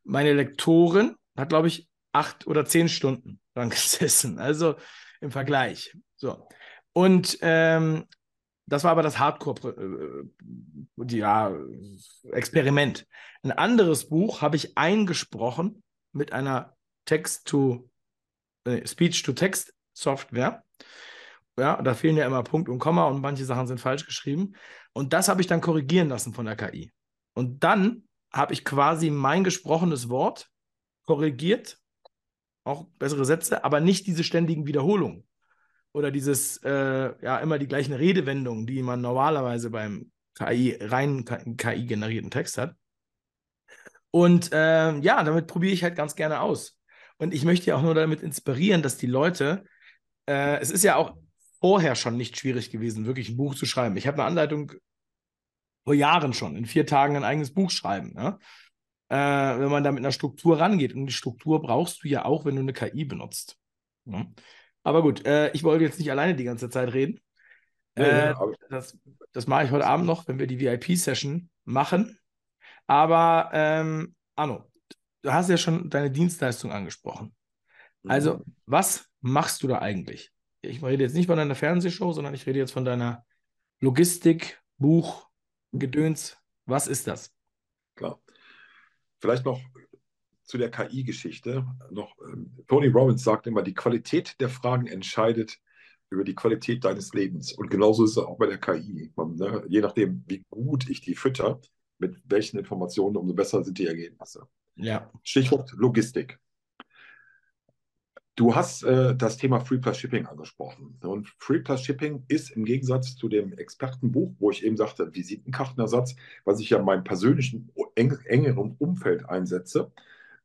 Meine Lektorin hat, glaube ich, acht oder zehn Stunden dran gesessen. Also im Vergleich. So. Und ähm, das war aber das Hardcore-Experiment. Äh, Ein anderes Buch habe ich eingesprochen mit einer Text-to, äh. Ja, da fehlen ja immer Punkt und Komma und manche Sachen sind falsch geschrieben. Und das habe ich dann korrigieren lassen von der KI. Und dann habe ich quasi mein gesprochenes Wort korrigiert, auch bessere Sätze, aber nicht diese ständigen Wiederholungen oder dieses, äh, ja, immer die gleichen Redewendungen, die man normalerweise beim KI, rein KI-generierten Text hat. Und äh, ja, damit probiere ich halt ganz gerne aus. Und ich möchte ja auch nur damit inspirieren, dass die Leute, äh, es ist ja auch vorher schon nicht schwierig gewesen, wirklich ein Buch zu schreiben. Ich habe eine Anleitung vor Jahren schon, in vier Tagen ein eigenes Buch schreiben. Ja? Äh, wenn man da mit einer Struktur rangeht. Und die Struktur brauchst du ja auch, wenn du eine KI benutzt. Ja? Aber gut, äh, ich wollte jetzt nicht alleine die ganze Zeit reden. Äh, das, das mache ich heute Abend noch, wenn wir die VIP-Session machen. Aber ähm, Arno, du hast ja schon deine Dienstleistung angesprochen. Also, mhm. was machst du da eigentlich? Ich rede jetzt nicht von deiner Fernsehshow, sondern ich rede jetzt von deiner Logistik, Buch, Gedöns. Was ist das? Klar. Vielleicht noch zu der KI-Geschichte noch. Ähm, Tony Robbins sagt immer, die Qualität der Fragen entscheidet über die Qualität deines Lebens. Und genauso ist es auch bei der KI. Man, ne, je nachdem, wie gut ich die fütter, mit welchen Informationen, umso besser sind die Ergebnisse. Ja. Stichwort Logistik. Du hast äh, das Thema Free Plus Shipping angesprochen. Und Free Plus Shipping ist im Gegensatz zu dem Expertenbuch, wo ich eben sagte, Visitenkartenersatz, was ich ja in meinem persönlichen eng, engeren Umfeld einsetze,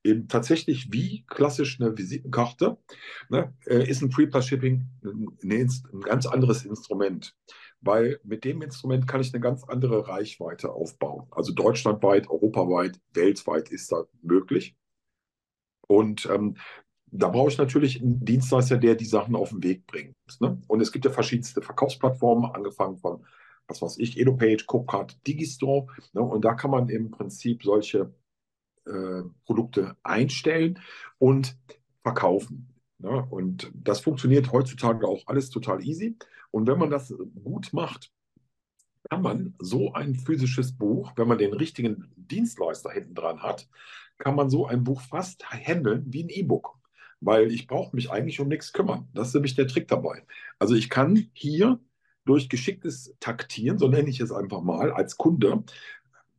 eben tatsächlich wie klassisch eine Visitenkarte, ne, äh, ist ein Free-Plus-Shipping ein, ein ganz anderes Instrument. Weil mit dem Instrument kann ich eine ganz andere Reichweite aufbauen. Also deutschlandweit, europaweit, weltweit ist das möglich. Und ähm, da brauche ich natürlich einen Dienstleister, der die Sachen auf den Weg bringt. Ne? Und es gibt ja verschiedenste Verkaufsplattformen, angefangen von, was weiß ich, EdoPage, Copcard, Digistore. Ne? Und da kann man im Prinzip solche äh, Produkte einstellen und verkaufen. Ne? Und das funktioniert heutzutage auch alles total easy. Und wenn man das gut macht, kann man so ein physisches Buch, wenn man den richtigen Dienstleister hinten dran hat, kann man so ein Buch fast handeln wie ein E-Book. Weil ich brauche mich eigentlich um nichts kümmern. Das ist nämlich der Trick dabei. Also ich kann hier durch geschicktes Taktieren, so nenne ich es einfach mal, als Kunde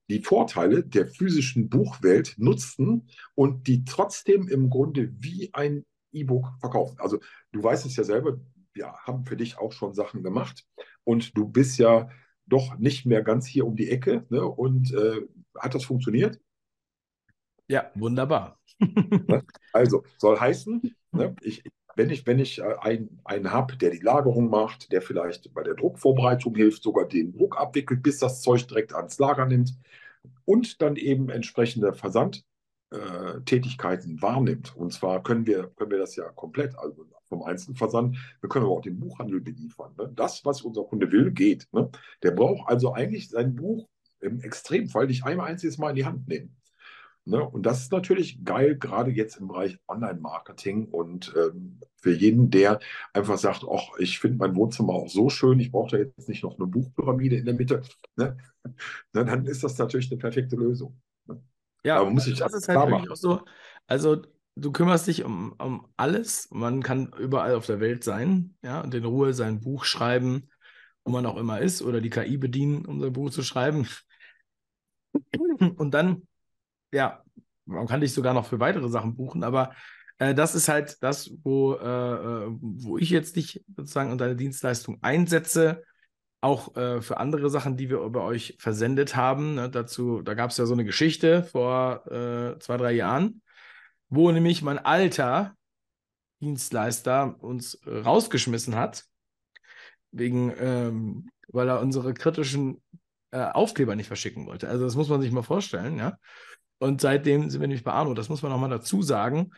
die Vorteile der physischen Buchwelt nutzen und die trotzdem im Grunde wie ein E-Book verkaufen. Also du weißt es ja selber, wir haben für dich auch schon Sachen gemacht und du bist ja doch nicht mehr ganz hier um die Ecke. Ne? Und äh, hat das funktioniert? Ja, wunderbar. also, soll heißen, ne, ich, wenn ich, wenn ich äh, einen, einen habe, der die Lagerung macht, der vielleicht bei der Druckvorbereitung hilft, sogar den Druck abwickelt, bis das Zeug direkt ans Lager nimmt und dann eben entsprechende Versandtätigkeiten äh, wahrnimmt. Und zwar können wir, können wir das ja komplett, also vom Einzelversand, wir können aber auch den Buchhandel beliefern. Ne? Das, was unser Kunde will, geht. Ne? Der braucht also eigentlich sein Buch im Extremfall nicht einmal einziges Mal in die Hand nehmen. Ne? Und das ist natürlich geil, gerade jetzt im Bereich Online-Marketing und ähm, für jeden, der einfach sagt, ach, ich finde mein Wohnzimmer auch so schön, ich brauche da jetzt nicht noch eine Buchpyramide in der Mitte, ne? dann ist das natürlich eine perfekte Lösung. Ne? Ja, aber muss ich das ist halt auch so. Also du kümmerst dich um, um alles. Man kann überall auf der Welt sein, ja, und in Ruhe sein Buch schreiben, wo man auch immer ist, oder die KI bedienen, um sein Buch zu schreiben. Und dann ja, man kann dich sogar noch für weitere Sachen buchen, aber äh, das ist halt das, wo, äh, äh, wo ich jetzt dich sozusagen und deine Dienstleistung einsetze. Auch äh, für andere Sachen, die wir bei euch versendet haben. Ne, dazu, da gab es ja so eine Geschichte vor äh, zwei, drei Jahren, wo nämlich mein alter Dienstleister uns rausgeschmissen hat, wegen, ähm, weil er unsere kritischen äh, Aufkleber nicht verschicken wollte. Also das muss man sich mal vorstellen, ja. Und seitdem sind wir nämlich bei Arno, das muss man nochmal dazu sagen.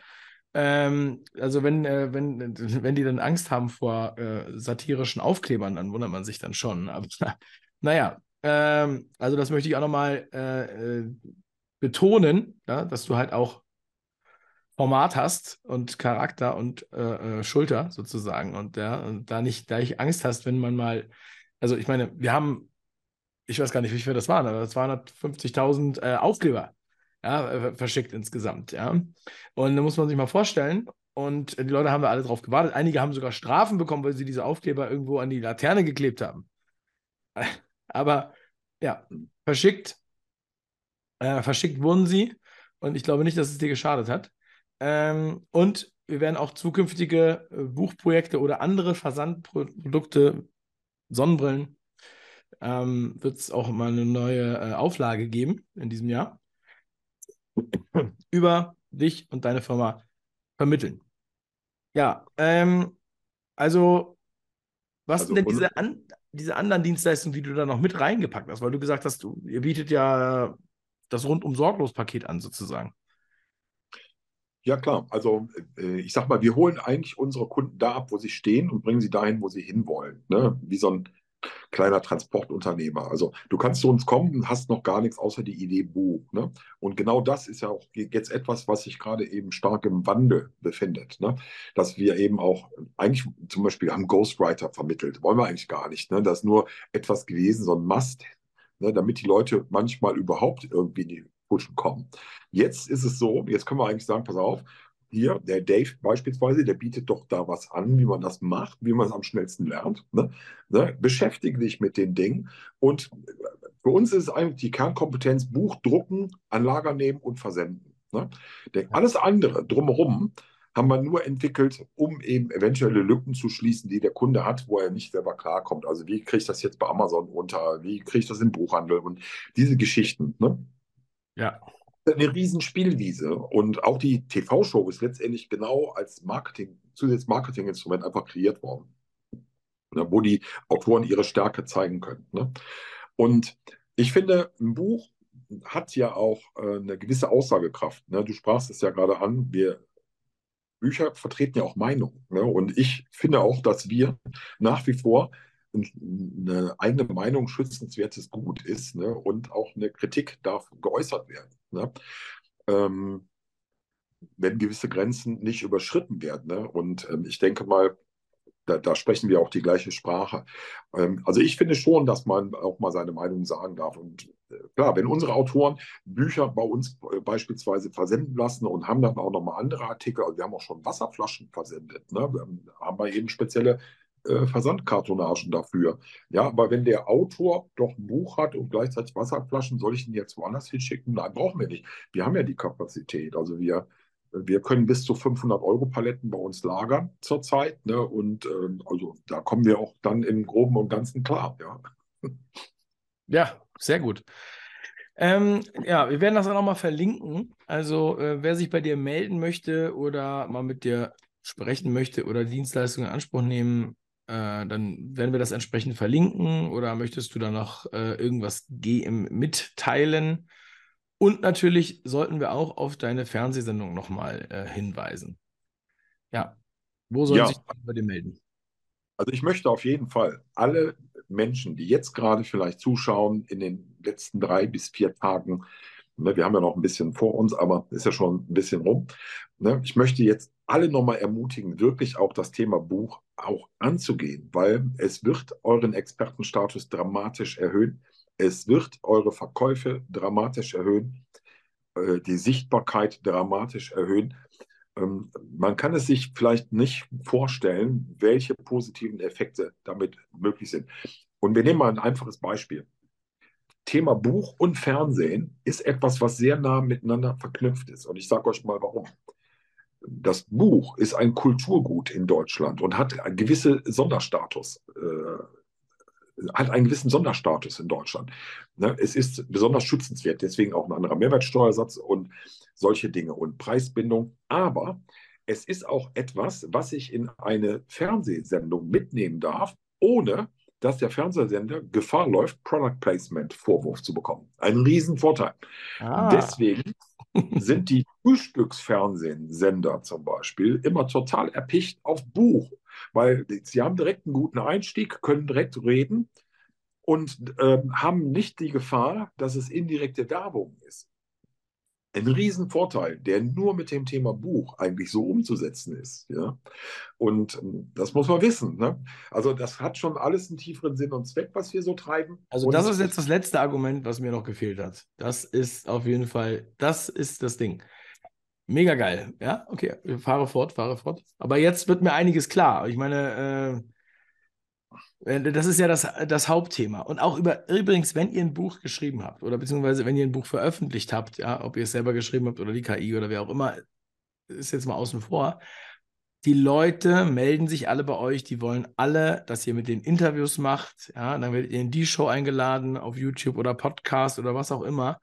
Ähm, also wenn, äh, wenn, wenn die dann Angst haben vor äh, satirischen Aufklebern, dann wundert man sich dann schon. Aber naja, ähm, also das möchte ich auch nochmal äh, äh, betonen, ja, dass du halt auch Format hast und Charakter und äh, äh, Schulter sozusagen und, ja, und da nicht, nicht Angst hast, wenn man mal, also ich meine, wir haben, ich weiß gar nicht, wie viel das waren, aber 250.000 äh, Aufkleber ja, äh, verschickt insgesamt, ja. Und da muss man sich mal vorstellen, und die Leute haben da alle drauf gewartet. Einige haben sogar Strafen bekommen, weil sie diese Aufkleber irgendwo an die Laterne geklebt haben. Aber ja, verschickt, äh, verschickt wurden sie und ich glaube nicht, dass es dir geschadet hat. Ähm, und wir werden auch zukünftige äh, Buchprojekte oder andere Versandprodukte, Sonnenbrillen, ähm, wird es auch mal eine neue äh, Auflage geben in diesem Jahr über dich und deine Firma vermitteln. Ja, ähm, also was also, sind denn diese, an, diese anderen Dienstleistungen, die du da noch mit reingepackt hast? Weil du gesagt hast, du, ihr bietet ja das rundum sorglos Paket an, sozusagen. Ja, klar. Also äh, ich sag mal, wir holen eigentlich unsere Kunden da ab, wo sie stehen und bringen sie dahin, wo sie hinwollen. Ne? Wie so ein kleiner Transportunternehmer. Also du kannst zu uns kommen und hast noch gar nichts außer die Idee Buch. Ne? Und genau das ist ja auch jetzt etwas, was sich gerade eben stark im Wandel befindet. Ne? Dass wir eben auch, eigentlich zum Beispiel haben Ghostwriter vermittelt. Wollen wir eigentlich gar nicht. Ne? Das ist nur etwas gewesen, so ein Must, ne? damit die Leute manchmal überhaupt irgendwie in die Puschen kommen. Jetzt ist es so, jetzt können wir eigentlich sagen, pass auf, hier, der Dave beispielsweise, der bietet doch da was an, wie man das macht, wie man es am schnellsten lernt. Ne? Ne? Beschäftige dich mit den Dingen. Und für uns ist es eigentlich die Kernkompetenz, Buch drucken, an Lager nehmen und versenden. Ne? alles andere drumherum haben wir nur entwickelt, um eben eventuelle Lücken zu schließen, die der Kunde hat, wo er nicht selber klarkommt. Also wie kriege ich das jetzt bei Amazon runter? Wie kriege ich das im Buchhandel? Und diese Geschichten. Ne? Ja eine riesen Spielwiese. Und auch die TV-Show ist letztendlich genau als Marketing, zusätzliches Marketinginstrument einfach kreiert worden. Wo die Autoren ihre Stärke zeigen können. Ne? Und ich finde, ein Buch hat ja auch äh, eine gewisse Aussagekraft. Ne? Du sprachst es ja gerade an, wir Bücher vertreten ja auch Meinung. Ne? Und ich finde auch, dass wir nach wie vor eine eigene Meinung schützenswertes Gut ist ne? und auch eine Kritik darf geäußert werden. Ne? Ähm, wenn gewisse Grenzen nicht überschritten werden. Ne? Und ähm, ich denke mal, da, da, sprechen wir auch die gleiche Sprache. Ähm, also ich finde schon, dass man auch mal seine Meinung sagen darf. Und äh, klar, wenn unsere Autoren Bücher bei uns äh, beispielsweise versenden lassen und haben dann auch nochmal andere Artikel, also wir haben auch schon Wasserflaschen versendet, ne? haben wir eben spezielle äh, Versandkartonagen dafür. Ja, aber wenn der Autor doch ein Buch hat und gleichzeitig Wasserflaschen, soll ich ihn jetzt woanders hinschicken? Nein, brauchen wir nicht. Wir haben ja die Kapazität. Also wir Wir können bis zu 500 Euro Paletten bei uns lagern zurzeit. Ne? Und äh, also da kommen wir auch dann im Groben und Ganzen klar. Ja, ja sehr gut. Ähm, ja, wir werden das dann auch mal verlinken. Also, äh, wer sich bei dir melden möchte oder mal mit dir sprechen möchte oder Dienstleistungen in Anspruch nehmen, dann werden wir das entsprechend verlinken. Oder möchtest du da noch äh, irgendwas mitteilen? Und natürlich sollten wir auch auf deine Fernsehsendung nochmal äh, hinweisen. Ja, wo sollen ja. sich bei dir melden? Also ich möchte auf jeden Fall alle Menschen, die jetzt gerade vielleicht zuschauen, in den letzten drei bis vier Tagen, ne, wir haben ja noch ein bisschen vor uns, aber ist ja schon ein bisschen rum. Ne, ich möchte jetzt alle nochmal ermutigen, wirklich auch das Thema Buch auch anzugehen, weil es wird euren Expertenstatus dramatisch erhöhen. Es wird eure Verkäufe dramatisch erhöhen, äh, die Sichtbarkeit dramatisch erhöhen. Ähm, man kann es sich vielleicht nicht vorstellen, welche positiven Effekte damit möglich sind. Und wir nehmen mal ein einfaches Beispiel. Thema Buch und Fernsehen ist etwas, was sehr nah miteinander verknüpft ist. Und ich sage euch mal warum. Das Buch ist ein Kulturgut in Deutschland und hat einen gewissen Sonderstatus. Äh, hat einen gewissen Sonderstatus in Deutschland. Ne? Es ist besonders schützenswert, deswegen auch ein anderer Mehrwertsteuersatz und solche Dinge und Preisbindung. Aber es ist auch etwas, was ich in eine Fernsehsendung mitnehmen darf, ohne dass der Fernsehsender Gefahr läuft, Product Placement Vorwurf zu bekommen. Ein Riesenvorteil. Ah. Deswegen sind die Frühstücksfernsehsender zum Beispiel immer total erpicht auf Buch, weil sie haben direkt einen guten Einstieg, können direkt reden und äh, haben nicht die Gefahr, dass es indirekte Werbung ist ein Riesenvorteil, der nur mit dem Thema Buch eigentlich so umzusetzen ist. Ja? Und ähm, das muss man wissen. Ne? Also das hat schon alles einen tieferen Sinn und Zweck, was wir so treiben. Also und das ist jetzt das letzte Argument, was mir noch gefehlt hat. Das ist auf jeden Fall, das ist das Ding. Mega geil. Ja, okay, fahre fort, fahre fort. Aber jetzt wird mir einiges klar. Ich meine, äh, das ist ja das, das Hauptthema. Und auch über, übrigens, wenn ihr ein Buch geschrieben habt oder beziehungsweise wenn ihr ein Buch veröffentlicht habt, ja, ob ihr es selber geschrieben habt oder die KI oder wer auch immer, ist jetzt mal außen vor. Die Leute melden sich alle bei euch, die wollen alle, dass ihr mit den Interviews macht. Ja, dann werdet ihr in die Show eingeladen, auf YouTube oder Podcast oder was auch immer.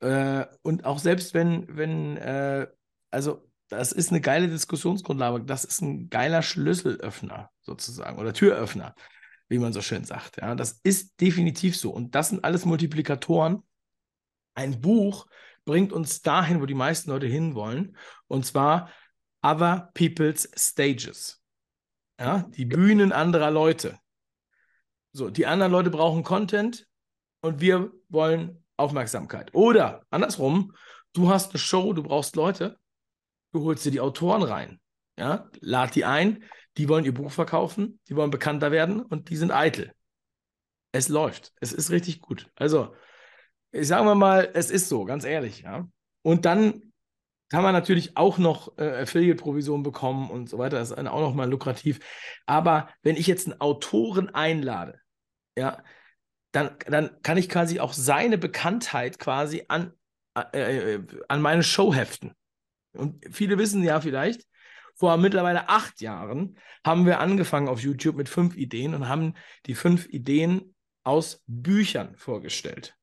Äh, und auch selbst wenn, wenn, äh, also das ist eine geile Diskussionsgrundlage, das ist ein geiler Schlüsselöffner sozusagen oder Türöffner wie man so schön sagt. Ja, das ist definitiv so. Und das sind alles Multiplikatoren. Ein Buch bringt uns dahin, wo die meisten Leute hinwollen, und zwar Other People's Stages. Ja, die Bühnen anderer Leute. So, die anderen Leute brauchen Content und wir wollen Aufmerksamkeit. Oder andersrum, du hast eine Show, du brauchst Leute, du holst dir die Autoren rein. Ja, lad die ein, die wollen ihr Buch verkaufen, die wollen bekannter werden und die sind eitel. Es läuft. Es ist richtig gut. Also, ich sage mal, es ist so, ganz ehrlich. Ja. Und dann kann man natürlich auch noch äh, Affiliate-Provisionen bekommen und so weiter. Das ist auch noch mal lukrativ. Aber wenn ich jetzt einen Autoren einlade, ja, dann, dann kann ich quasi auch seine Bekanntheit quasi an, äh, äh an meine Show heften. Und viele wissen ja vielleicht, vor mittlerweile acht Jahren haben wir angefangen auf YouTube mit fünf Ideen und haben die fünf Ideen aus Büchern vorgestellt.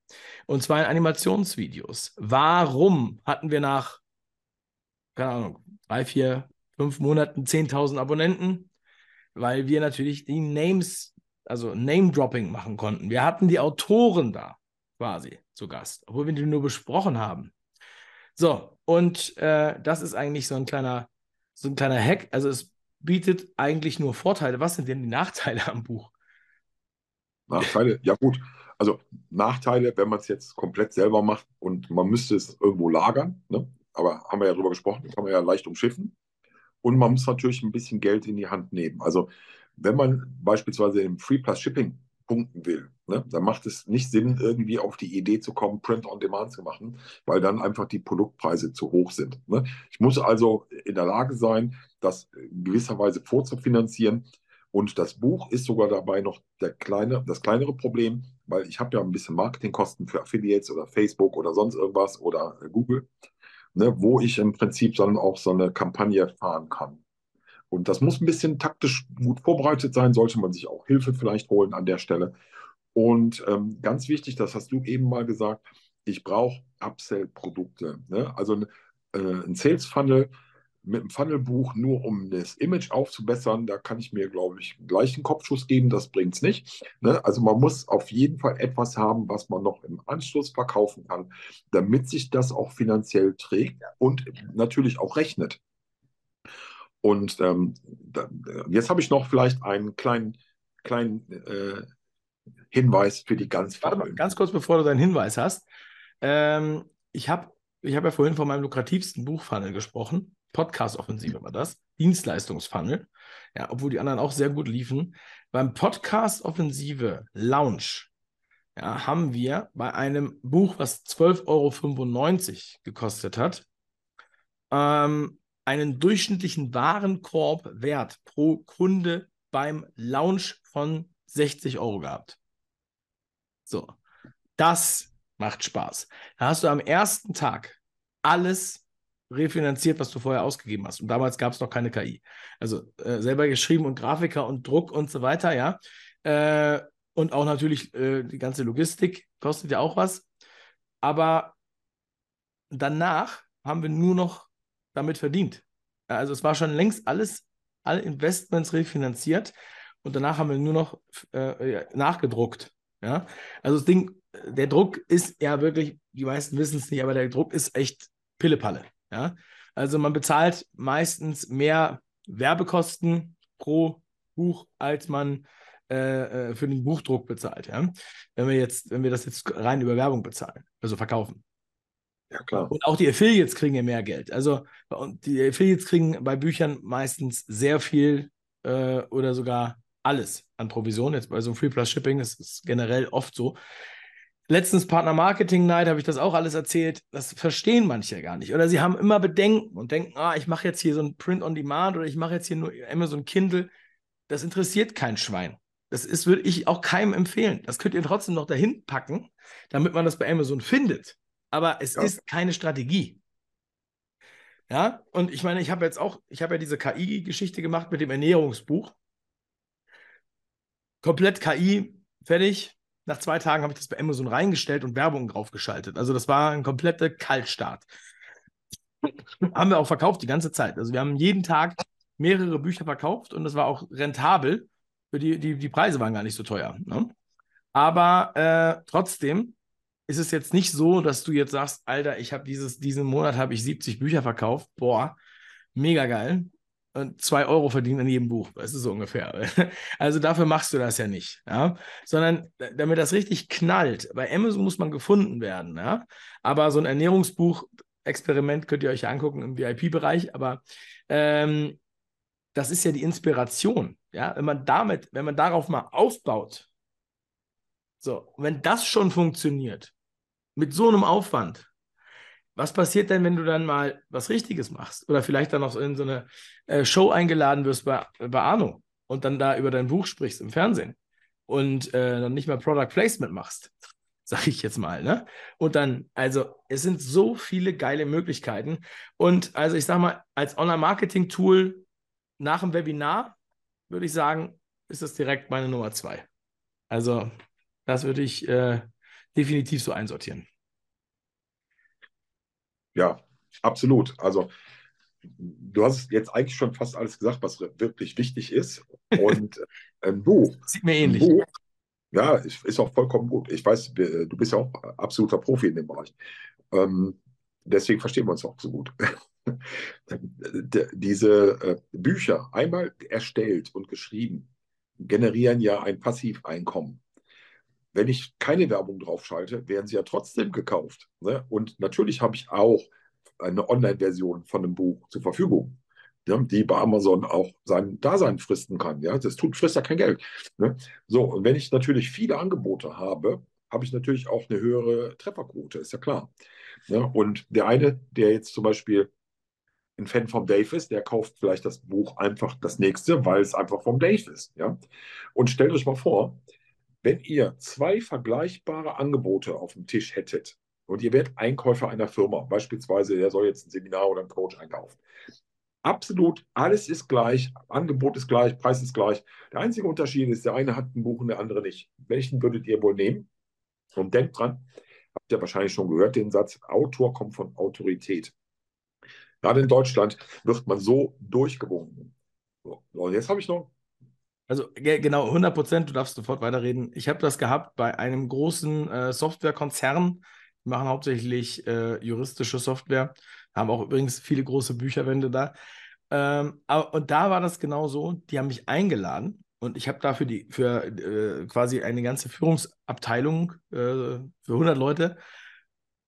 Und zwar in Animationsvideos. Warum hatten wir nach, keine Ahnung, drei, vier, fünf Monaten 10.000 Abonnenten? Weil wir natürlich die Names, also Name-Dropping machen konnten. Wir hatten die Autoren da quasi zu Gast, obwohl wir die nur besprochen haben. So, und äh, das ist eigentlich so ein kleiner so ein kleiner Hack. Also es bietet eigentlich nur Vorteile. Was sind denn die Nachteile am Buch? Nachteile, ja gut. Also Nachteile, wenn man es jetzt komplett selber macht und man müsste es irgendwo lagern, ne? aber haben wir ja drüber gesprochen, kann man ja leicht umschiffen. Und man muss natürlich ein bisschen Geld in die Hand nehmen. Also wenn man beispielsweise im Free Plus Shipping punkten will, ne, dann macht es nicht Sinn, irgendwie auf die Idee zu kommen, Print on Demand zu machen, weil dann einfach die Produktpreise zu hoch sind. Ne. Ich muss also in der Lage sein, das gewisserweise vorzufinanzieren. Und das Buch ist sogar dabei noch der kleine, das kleinere Problem, weil ich habe ja ein bisschen Marketingkosten für Affiliates oder Facebook oder sonst irgendwas oder Google. ne, wo ich im Prinzip dann auch so eine Kampagne fahren kann. Und das muss ein bisschen taktisch gut vorbereitet sein, sollte man sich auch Hilfe vielleicht holen an der Stelle. Und ähm, ganz wichtig, das hast du eben mal gesagt, ich brauche Upsell-Produkte. Ne? Also äh, ein Sales Funnel mit einem Funnelbuch nur um das Image aufzubessern, da kann ich mir, glaube ich, gleich einen Kopfschuss geben, das bringt es nicht. Ne? Also man muss auf jeden Fall etwas haben, was man noch im Anschluss verkaufen kann, damit sich das auch finanziell trägt und natürlich auch rechnet. Und ähm, da, jetzt habe ich noch vielleicht einen kleinen, kleinen äh, Hinweis für die ganz Warte mal, ganz kurz, bevor du deinen Hinweis hast. Ähm, ich habe ich hab ja vorhin von meinem lukrativsten Buchfunnel gesprochen. Podcast-Offensive war das. Dienstleistungsfunnel. Ja, obwohl die anderen auch sehr gut liefen. Beim Podcast-Offensive Lounge ja, haben wir bei einem Buch, was 12,95 Euro gekostet hat, ähm, einen durchschnittlichen Warenkorbwert pro Kunde beim Launch von 60 Euro gehabt. So, das macht Spaß. Da hast du am ersten Tag alles refinanziert, was du vorher ausgegeben hast. Und damals gab es noch keine KI. Also äh, selber geschrieben und Grafiker und Druck und so weiter, ja. Äh, und auch natürlich äh, die ganze Logistik kostet ja auch was. Aber danach haben wir nur noch damit verdient. Also es war schon längst alles, alle Investments refinanziert und danach haben wir nur noch äh, nachgedruckt. Ja? Also das Ding, der Druck ist ja wirklich, die meisten wissen es nicht, aber der Druck ist echt Pillepalle. Ja? Also man bezahlt meistens mehr Werbekosten pro Buch, als man äh, äh, für den Buchdruck bezahlt. Ja? Wenn wir jetzt, wenn wir das jetzt rein über Werbung bezahlen, also verkaufen. Ja, klar. Und auch die Affiliates kriegen ja mehr Geld. Also die Affiliates kriegen bei Büchern meistens sehr viel äh, oder sogar alles an Provision. Jetzt bei so einem Free Plus Shipping ist es generell oft so. Letztens Partner Marketing Night habe ich das auch alles erzählt. Das verstehen manche gar nicht. Oder sie haben immer Bedenken und denken, ah, ich mache jetzt hier so ein Print on Demand oder ich mache jetzt hier nur Amazon Kindle. Das interessiert kein Schwein. Das ist, würde ich auch keinem empfehlen. Das könnt ihr trotzdem noch dahin packen, damit man das bei Amazon findet. Aber es ja. ist keine Strategie. Ja, und ich meine, ich habe jetzt auch, ich habe ja diese KI-Geschichte gemacht mit dem Ernährungsbuch. Komplett KI, fertig. Nach zwei Tagen habe ich das bei Amazon reingestellt und Werbung draufgeschaltet. Also das war ein kompletter Kaltstart. haben wir auch verkauft die ganze Zeit. Also wir haben jeden Tag mehrere Bücher verkauft und das war auch rentabel. Die, die, die Preise waren gar nicht so teuer. Ne? Aber äh, trotzdem ist es jetzt nicht so, dass du jetzt sagst, Alter, ich habe dieses, diesen Monat habe ich 70 Bücher verkauft, boah, mega geil. Und zwei Euro verdienen an jedem Buch, weißt du, so ungefähr. Also dafür machst du das ja nicht, ja. Sondern damit das richtig knallt. Bei Amazon muss man gefunden werden, ja. Aber so ein Ernährungsbuch-Experiment könnt ihr euch ja angucken im VIP-Bereich, aber ähm, das ist ja die Inspiration, ja. Wenn man damit, wenn man darauf mal aufbaut, so, wenn das schon funktioniert, mit so einem Aufwand, was passiert denn, wenn du dann mal was Richtiges machst? Oder vielleicht dann noch in so eine äh, Show eingeladen wirst bei, bei Arno und dann da über dein Buch sprichst im Fernsehen und äh, dann nicht mehr Product Placement machst, sag ich jetzt mal, ne? Und dann, also es sind so viele geile Möglichkeiten. Und also ich sag mal, als Online-Marketing-Tool nach dem Webinar würde ich sagen, ist das direkt meine Nummer zwei. Also das würde ich äh, definitiv so einsortieren. Ja, absolut. Also du hast jetzt eigentlich schon fast alles gesagt, was wirklich wichtig ist. Und ein Buch. Sieht mir ähnlich. Buch, ja, ist auch vollkommen gut. Ich weiß, du bist ja auch absoluter Profi in dem Bereich. Ähm, deswegen verstehen wir uns auch so gut. Diese äh, Bücher, einmal erstellt und geschrieben, generieren ja ein Passiveinkommen wenn ich keine Werbung draufschalte, werden sie ja trotzdem gekauft. Ne? Und natürlich habe ich auch eine Online-Version von einem Buch zur Verfügung, ja, die bei Amazon auch sein Dasein fristen kann. Ja? Das tut, frisst ja kein Geld. Ne? So, und wenn ich natürlich viele Angebote habe, habe ich natürlich auch eine höhere Trefferquote, ist ja klar. Ja? Und der eine, der jetzt zum Beispiel ein Fan vom Dave ist, der kauft vielleicht das Buch einfach das nächste, weil es einfach vom Dave ist. Ja? Und stellt euch mal vor, wenn ihr zwei vergleichbare Angebote auf dem Tisch hättet, und ihr werdet Einkäufer einer Firma. Beispielsweise, der soll jetzt ein Seminar oder einen Coach einkaufen. Absolut, alles ist gleich, Angebot ist gleich, Preis ist gleich. Der einzige Unterschied ist, der eine hat ein Buch und der andere nicht. Welchen würdet ihr wohl nehmen? Und denkt dran, habt ihr wahrscheinlich schon gehört, den Satz, Autor kommt von Autorität. Gerade in Deutschland wird man so durchgewunken. So, und jetzt habe ich noch. Also genau, 100 Prozent, du darfst sofort weiterreden. Ich habe das gehabt bei einem großen äh, Softwarekonzern. Die machen hauptsächlich äh, juristische Software, haben auch übrigens viele große Bücherwände da. Ähm, und da war das genau so, die haben mich eingeladen und ich habe dafür die, für äh, quasi eine ganze Führungsabteilung äh, für 100 Leute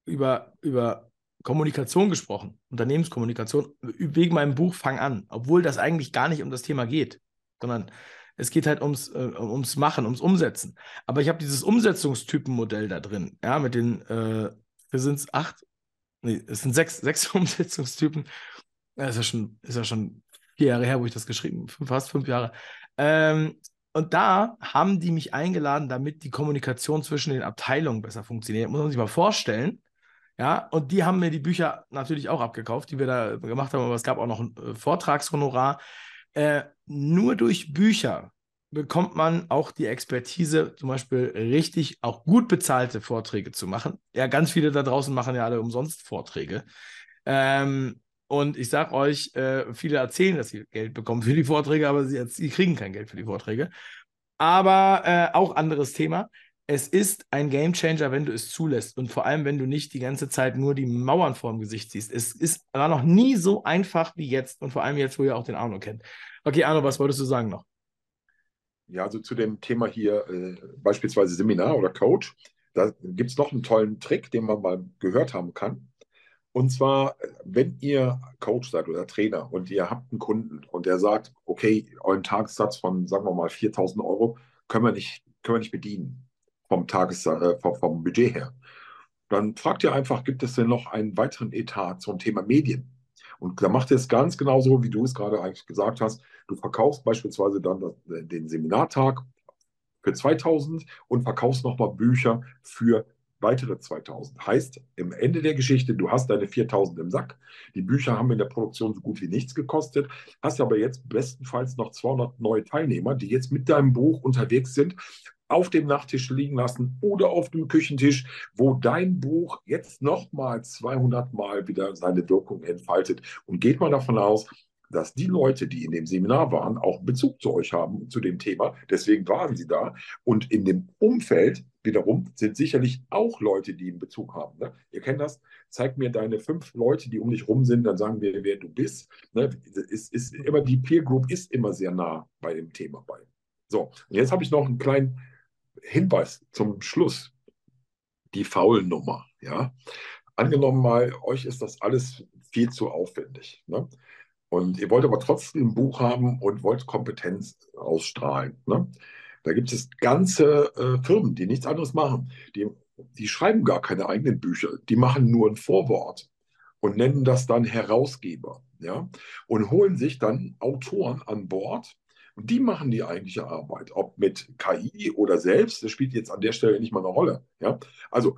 über, über Kommunikation gesprochen, Unternehmenskommunikation, wegen meinem Buch Fang an, obwohl das eigentlich gar nicht um das Thema geht, sondern es geht halt ums, äh, ums Machen, ums Umsetzen. Aber ich habe dieses Umsetzungstypenmodell da drin, ja, mit den, äh, wir sind es acht, nee, es sind sechs, sechs Umsetzungstypen. Das ist ja schon, ist ja schon vier Jahre her, wo ich das geschrieben habe, fast fünf Jahre. Ähm, und da haben die mich eingeladen, damit die Kommunikation zwischen den Abteilungen besser funktioniert. Muss man sich mal vorstellen. Ja, und die haben mir die Bücher natürlich auch abgekauft, die wir da gemacht haben, aber es gab auch noch ein äh, Vortragshonorar. Äh, nur durch Bücher bekommt man auch die Expertise, zum Beispiel richtig auch gut bezahlte Vorträge zu machen. Ja, ganz viele da draußen machen ja alle umsonst Vorträge. Ähm, und ich sage euch, äh, viele erzählen, dass sie Geld bekommen für die Vorträge, aber sie, sie kriegen kein Geld für die Vorträge. Aber äh, auch anderes Thema es ist ein Gamechanger, wenn du es zulässt und vor allem, wenn du nicht die ganze Zeit nur die Mauern vorm Gesicht siehst. Es ist, war noch nie so einfach wie jetzt und vor allem jetzt, wo ihr auch den Arno kennt. Okay, Arno, was wolltest du sagen noch? Ja, also zu dem Thema hier äh, beispielsweise Seminar oder Coach, da gibt es noch einen tollen Trick, den man mal gehört haben kann. Und zwar, wenn ihr Coach seid oder Trainer und ihr habt einen Kunden und der sagt, okay, euren Tagessatz von, sagen wir mal, 4000 Euro können wir nicht, können wir nicht bedienen vom, Tages, äh, vom, vom Budget her. Dann fragt ihr einfach, gibt es denn noch einen weiteren Etat zum Thema Medien? Und da macht ihr es ganz genauso, wie du es gerade eigentlich gesagt hast. Du verkaufst beispielsweise dann den Seminartag für 2000 und verkaufst nochmal Bücher für weitere 2000. Heißt, im Ende der Geschichte, du hast deine 4000 im Sack. Die Bücher haben in der Produktion so gut wie nichts gekostet, hast aber jetzt bestenfalls noch 200 neue Teilnehmer, die jetzt mit deinem Buch unterwegs sind auf dem Nachttisch liegen lassen oder auf dem Küchentisch, wo dein Buch jetzt nochmal 200 Mal wieder seine Wirkung entfaltet. Und geht mal davon aus, dass die Leute, die in dem Seminar waren, auch Bezug zu euch haben, zu dem Thema. Deswegen waren sie da. Und in dem Umfeld wiederum sind sicherlich auch Leute, die einen Bezug haben. Ne? Ihr kennt das. Zeig mir deine fünf Leute, die um dich rum sind, dann sagen wir, wer du bist. Ne? Ist, ist immer, die Peer Group ist immer sehr nah bei dem Thema bei. So, und jetzt habe ich noch einen kleinen Hinweis zum Schluss. Die Faulnummer. Ja? Angenommen mal, euch ist das alles viel zu aufwendig. Ne? Und ihr wollt aber trotzdem ein Buch haben und wollt Kompetenz ausstrahlen. Ne? Da gibt es ganze äh, Firmen, die nichts anderes machen. Die, die schreiben gar keine eigenen Bücher. Die machen nur ein Vorwort und nennen das dann Herausgeber. Ja? Und holen sich dann Autoren an Bord, und die machen die eigentliche Arbeit, ob mit KI oder selbst, das spielt jetzt an der Stelle nicht mal eine Rolle. Ja? Also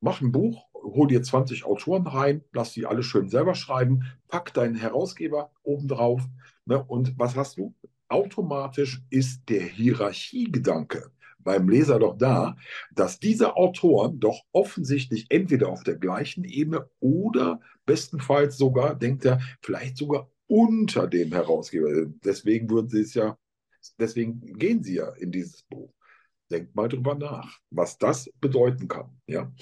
mach ein Buch, hol dir 20 Autoren rein, lass die alle schön selber schreiben, pack deinen Herausgeber obendrauf. Ne? Und was hast du? Automatisch ist der Hierarchiegedanke beim Leser doch da, dass diese Autoren doch offensichtlich entweder auf der gleichen Ebene oder bestenfalls sogar, denkt er, vielleicht sogar unter dem Herausgeber. Deswegen würden sie es ja, deswegen gehen sie ja in dieses Buch. Denkt mal drüber nach, was das bedeuten kann. Ja.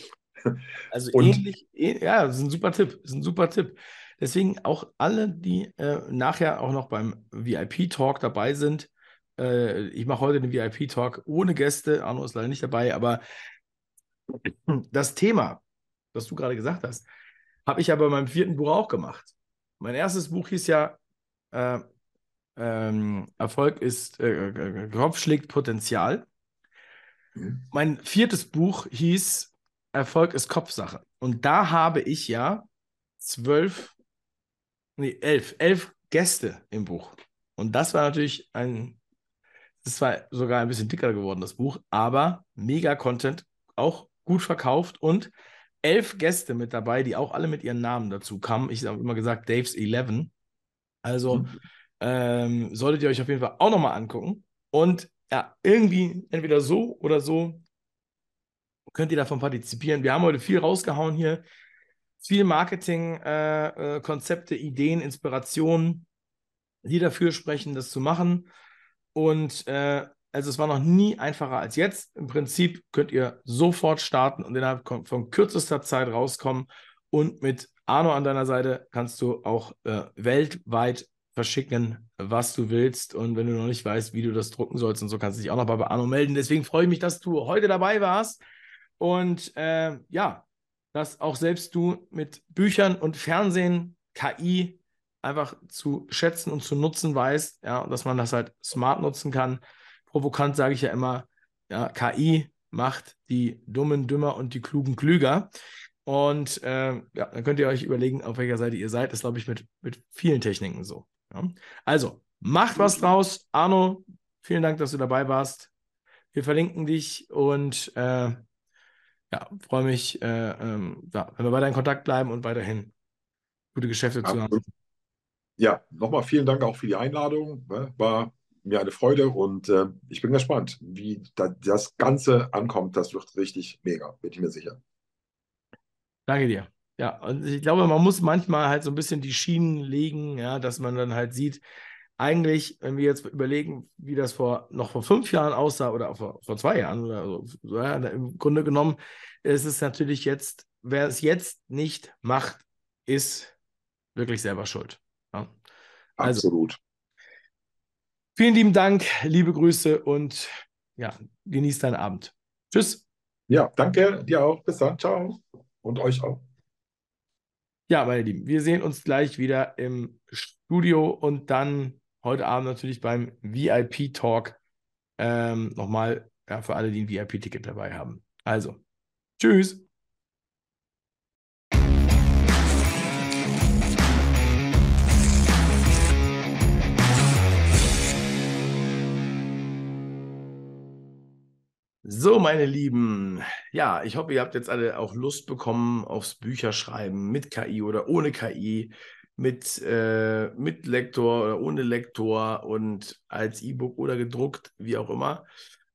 Also Und, ähnlich, ja, das ist ein super Tipp, das ist ein super Tipp. Deswegen auch alle, die äh, nachher auch noch beim VIP-Talk dabei sind. Äh, ich mache heute den VIP-Talk ohne Gäste. Arno ist leider nicht dabei, aber das Thema, was du gerade gesagt hast, habe ich ja bei meinem vierten Buch auch gemacht. Mein erstes Buch hieß ja äh, ähm, Erfolg ist, äh, äh, Kopf schlägt Potenzial. Mhm. Mein viertes Buch hieß Erfolg ist Kopfsache. Und da habe ich ja zwölf, nee, elf, elf Gäste im Buch. Und das war natürlich ein, das war sogar ein bisschen dicker geworden, das Buch, aber mega Content, auch gut verkauft und elf Gäste mit dabei, die auch alle mit ihren Namen dazu kamen. Ich habe immer gesagt, Dave's 11. Also mhm. ähm, solltet ihr euch auf jeden Fall auch nochmal angucken. Und ja, irgendwie, entweder so oder so, könnt ihr davon partizipieren. Wir haben heute viel rausgehauen hier. Viel Marketing-Konzepte, äh, äh, Ideen, Inspirationen, die dafür sprechen, das zu machen. Und äh, also es war noch nie einfacher als jetzt. Im Prinzip könnt ihr sofort starten und innerhalb von kürzester Zeit rauskommen. Und mit Arno an deiner Seite kannst du auch äh, weltweit verschicken, was du willst. Und wenn du noch nicht weißt, wie du das drucken sollst und so, kannst du dich auch noch bei Arno melden. Deswegen freue ich mich, dass du heute dabei warst. Und äh, ja, dass auch selbst du mit Büchern und Fernsehen KI einfach zu schätzen und zu nutzen weißt, ja, dass man das halt smart nutzen kann provokant sage ich ja immer, ja, KI macht die Dummen dümmer und die Klugen klüger. Und äh, ja, dann könnt ihr euch überlegen, auf welcher Seite ihr seid. Das glaube ich mit, mit vielen Techniken so. Ja. Also, macht was draus. Arno, vielen Dank, dass du dabei warst. Wir verlinken dich und äh, ja, freue mich, äh, ähm, ja, wenn wir weiter in Kontakt bleiben und weiterhin gute Geschäfte Absolut. zu haben. Ja, nochmal vielen Dank auch für die Einladung. Ne? War mir eine Freude und äh, ich bin gespannt, wie da, das Ganze ankommt. Das wird richtig mega, bin ich mir sicher. Danke dir. Ja, und ich glaube, man muss manchmal halt so ein bisschen die Schienen legen, ja, dass man dann halt sieht, eigentlich, wenn wir jetzt überlegen, wie das vor noch vor fünf Jahren aussah oder vor, vor zwei Jahren oder so, ja, im Grunde genommen ist es natürlich jetzt, wer es jetzt nicht macht, ist wirklich selber schuld. Ja. Also, Absolut. Vielen lieben Dank, liebe Grüße und ja, genieß deinen Abend. Tschüss. Ja, danke dir auch. Bis dann. Ciao. Und euch auch. Ja, meine Lieben, wir sehen uns gleich wieder im Studio und dann heute Abend natürlich beim VIP-Talk ähm, nochmal ja, für alle, die ein VIP-Ticket dabei haben. Also, tschüss. So, meine Lieben, ja, ich hoffe, ihr habt jetzt alle auch Lust bekommen aufs Bücherschreiben mit KI oder ohne KI, mit, äh, mit Lektor oder ohne Lektor und als E-Book oder gedruckt, wie auch immer.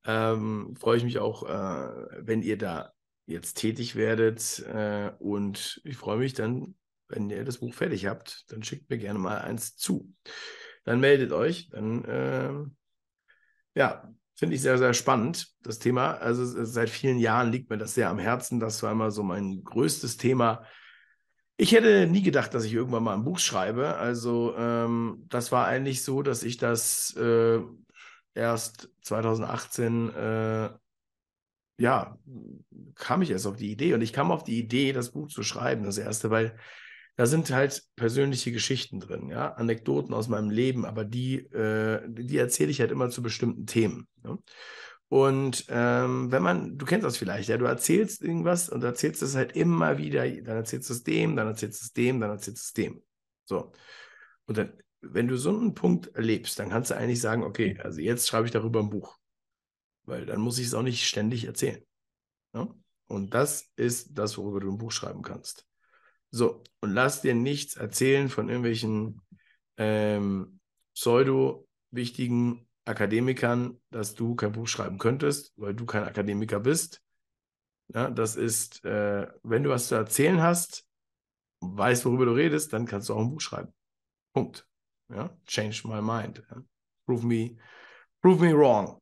Ähm, freue ich mich auch, äh, wenn ihr da jetzt tätig werdet äh, und ich freue mich dann, wenn ihr das Buch fertig habt, dann schickt mir gerne mal eins zu. Dann meldet euch, dann äh, ja, Finde ich sehr, sehr spannend, das Thema. Also seit vielen Jahren liegt mir das sehr am Herzen. Das war immer so mein größtes Thema. Ich hätte nie gedacht, dass ich irgendwann mal ein Buch schreibe. Also ähm, das war eigentlich so, dass ich das äh, erst 2018, äh, ja, kam ich erst auf die Idee. Und ich kam auf die Idee, das Buch zu schreiben, das erste, weil da sind halt persönliche Geschichten drin, ja, Anekdoten aus meinem Leben, aber die, äh, die erzähle ich halt immer zu bestimmten Themen. Ja? Und ähm, wenn man, du kennst das vielleicht, ja, du erzählst irgendwas und erzählst es halt immer wieder, dann erzählst du es dem, dann erzählst du es dem, dann erzählst du es dem. So. Und dann, wenn du so einen Punkt erlebst, dann kannst du eigentlich sagen, okay, also jetzt schreibe ich darüber ein Buch. Weil dann muss ich es auch nicht ständig erzählen. Ja? Und das ist das, worüber du ein Buch schreiben kannst. So, und lass dir nichts erzählen von irgendwelchen ähm, pseudo-wichtigen Akademikern, dass du kein Buch schreiben könntest, weil du kein Akademiker bist. Ja, das ist, äh, wenn du was zu erzählen hast, weißt, worüber du redest, dann kannst du auch ein Buch schreiben. Punkt. Ja? Change my mind. Ja? Prove me, prove me wrong.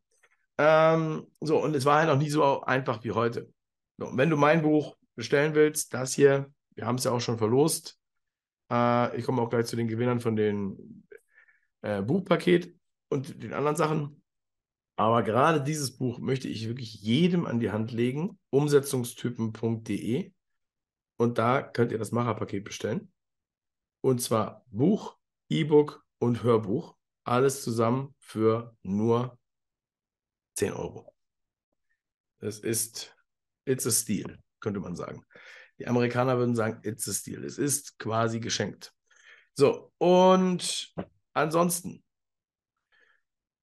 Ähm, so, und es war halt noch nie so einfach wie heute. So, wenn du mein Buch bestellen willst, das hier, wir haben es ja auch schon verlost. Äh, ich komme auch gleich zu den Gewinnern von dem äh, Buchpaket und den anderen Sachen. Aber gerade dieses Buch möchte ich wirklich jedem an die Hand legen. Umsetzungstypen.de. Und da könnt ihr das Macherpaket bestellen. Und zwar Buch, E-Book und Hörbuch. Alles zusammen für nur 10 Euro. Das ist, it's a steal, könnte man sagen. Die Amerikaner würden sagen, it's a steal. Es ist quasi geschenkt. So, und ansonsten,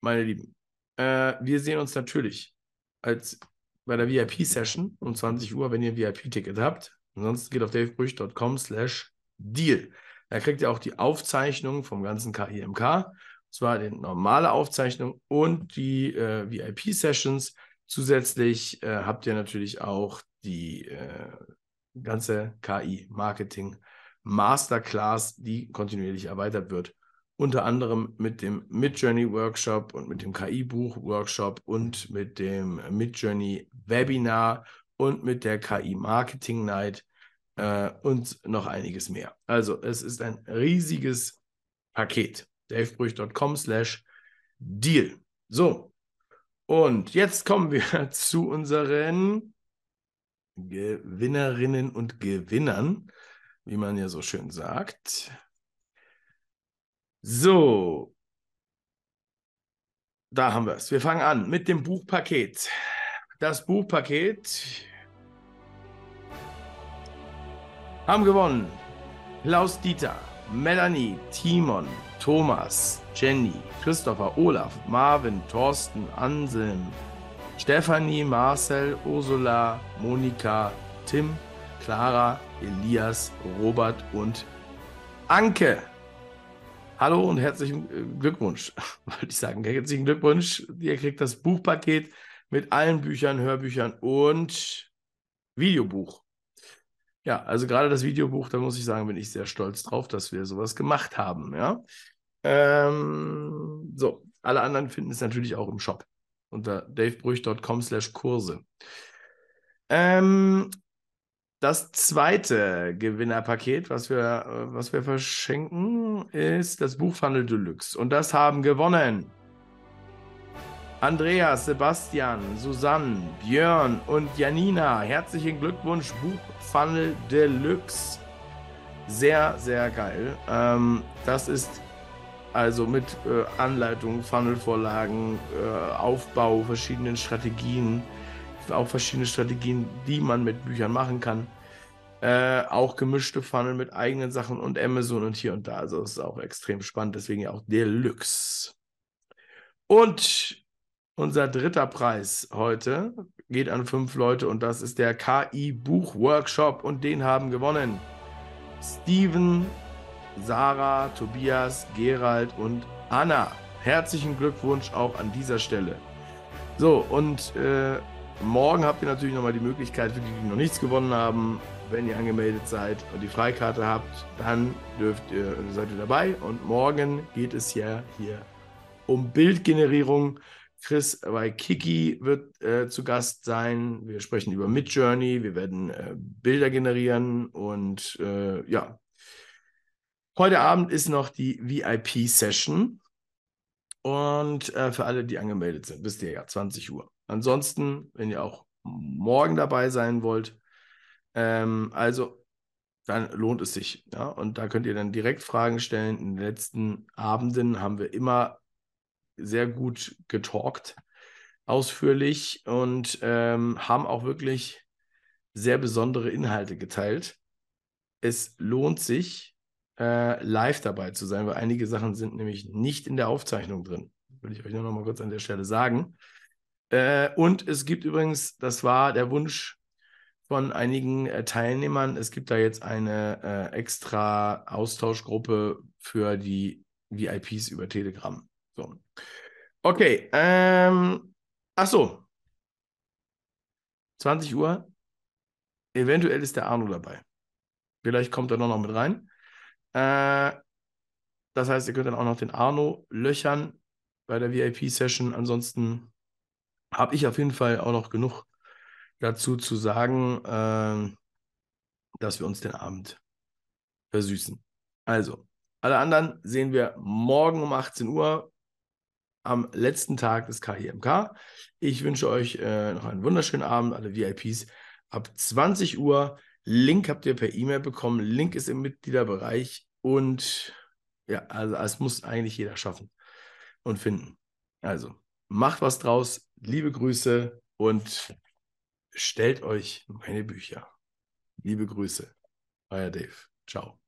meine Lieben, äh, wir sehen uns natürlich als bei der VIP-Session um 20 Uhr, wenn ihr ein VIP-Ticket habt. Ansonsten geht auf davebrüch.com slash deal. Da kriegt ihr auch die Aufzeichnung vom ganzen KIMK. Und zwar die normale Aufzeichnung und die äh, VIP-Sessions. Zusätzlich äh, habt ihr natürlich auch die äh, ganze KI-Marketing Masterclass, die kontinuierlich erweitert wird. Unter anderem mit dem Midjourney Workshop und mit dem KI-Buch Workshop und mit dem Midjourney Webinar und mit der KI Marketing Night äh, und noch einiges mehr. Also es ist ein riesiges Paket. davebrüch.com slash deal. So, und jetzt kommen wir zu unseren Gewinnerinnen und Gewinnern, wie man ja so schön sagt. So, da haben wir es. Wir fangen an mit dem Buchpaket. Das Buchpaket haben gewonnen Klaus Dieter, Melanie, Timon, Thomas, Jenny, Christopher, Olaf, Marvin, Thorsten, Anselm, Stefanie, Marcel, Ursula, Monika, Tim, Clara, Elias, Robert und Anke. Hallo und herzlichen äh, Glückwunsch, wollte ich sagen. Herzlichen Glückwunsch. Ihr kriegt das Buchpaket mit allen Büchern, Hörbüchern und Videobuch. Ja, also gerade das Videobuch, da muss ich sagen, bin ich sehr stolz drauf, dass wir sowas gemacht haben. Ja. Ähm, so, alle anderen finden es natürlich auch im Shop unter davebrüch.com slash Kurse. Ähm, das zweite Gewinnerpaket, was wir, was wir verschenken, ist das Buchfunnel Deluxe. Und das haben gewonnen Andreas, Sebastian, Susanne, Björn und Janina. Herzlichen Glückwunsch, Buchfunnel Deluxe. Sehr, sehr geil. Ähm, das ist also mit äh, Anleitungen, Funnelvorlagen, äh, Aufbau, verschiedenen Strategien, auch verschiedene Strategien, die man mit Büchern machen kann. Äh, auch gemischte Funnel mit eigenen Sachen und Amazon und hier und da. Also es ist auch extrem spannend, deswegen ja auch Deluxe. Und unser dritter Preis heute geht an fünf Leute und das ist der KI-Buch-Workshop und den haben gewonnen Steven, Sarah, Tobias, Gerald und Anna. Herzlichen Glückwunsch auch an dieser Stelle. So, und äh, morgen habt ihr natürlich nochmal die Möglichkeit, für die, die noch nichts gewonnen haben, wenn ihr angemeldet seid und die Freikarte habt, dann dürft ihr, seid ihr dabei. Und morgen geht es ja hier um Bildgenerierung. Chris bei Kiki wird äh, zu Gast sein. Wir sprechen über Midjourney. Wir werden äh, Bilder generieren und äh, ja. Heute Abend ist noch die VIP-Session. Und äh, für alle, die angemeldet sind, wisst ihr ja, 20 Uhr. Ansonsten, wenn ihr auch morgen dabei sein wollt, ähm, also dann lohnt es sich. Ja? Und da könnt ihr dann direkt Fragen stellen. In den letzten Abenden haben wir immer sehr gut getalkt, ausführlich und ähm, haben auch wirklich sehr besondere Inhalte geteilt. Es lohnt sich, äh, live dabei zu sein, weil einige Sachen sind nämlich nicht in der Aufzeichnung drin. Würde ich euch nur noch mal kurz an der Stelle sagen. Äh, und es gibt übrigens, das war der Wunsch von einigen äh, Teilnehmern, es gibt da jetzt eine äh, extra Austauschgruppe für die VIPs über Telegram. So. Okay, ähm, ach so. 20 Uhr. Eventuell ist der Arno dabei. Vielleicht kommt er noch mit rein. Äh, das heißt, ihr könnt dann auch noch den Arno löchern bei der VIP-Session. Ansonsten habe ich auf jeden Fall auch noch genug dazu zu sagen, äh, dass wir uns den Abend versüßen. Also, alle anderen sehen wir morgen um 18 Uhr am letzten Tag des KIMK. Ich wünsche euch äh, noch einen wunderschönen Abend, alle VIPs. Ab 20 Uhr. Link habt ihr per E-Mail bekommen. Link ist im Mitgliederbereich. Und ja, also es muss eigentlich jeder schaffen und finden. Also macht was draus. Liebe Grüße und stellt euch meine Bücher. Liebe Grüße. Euer Dave. Ciao.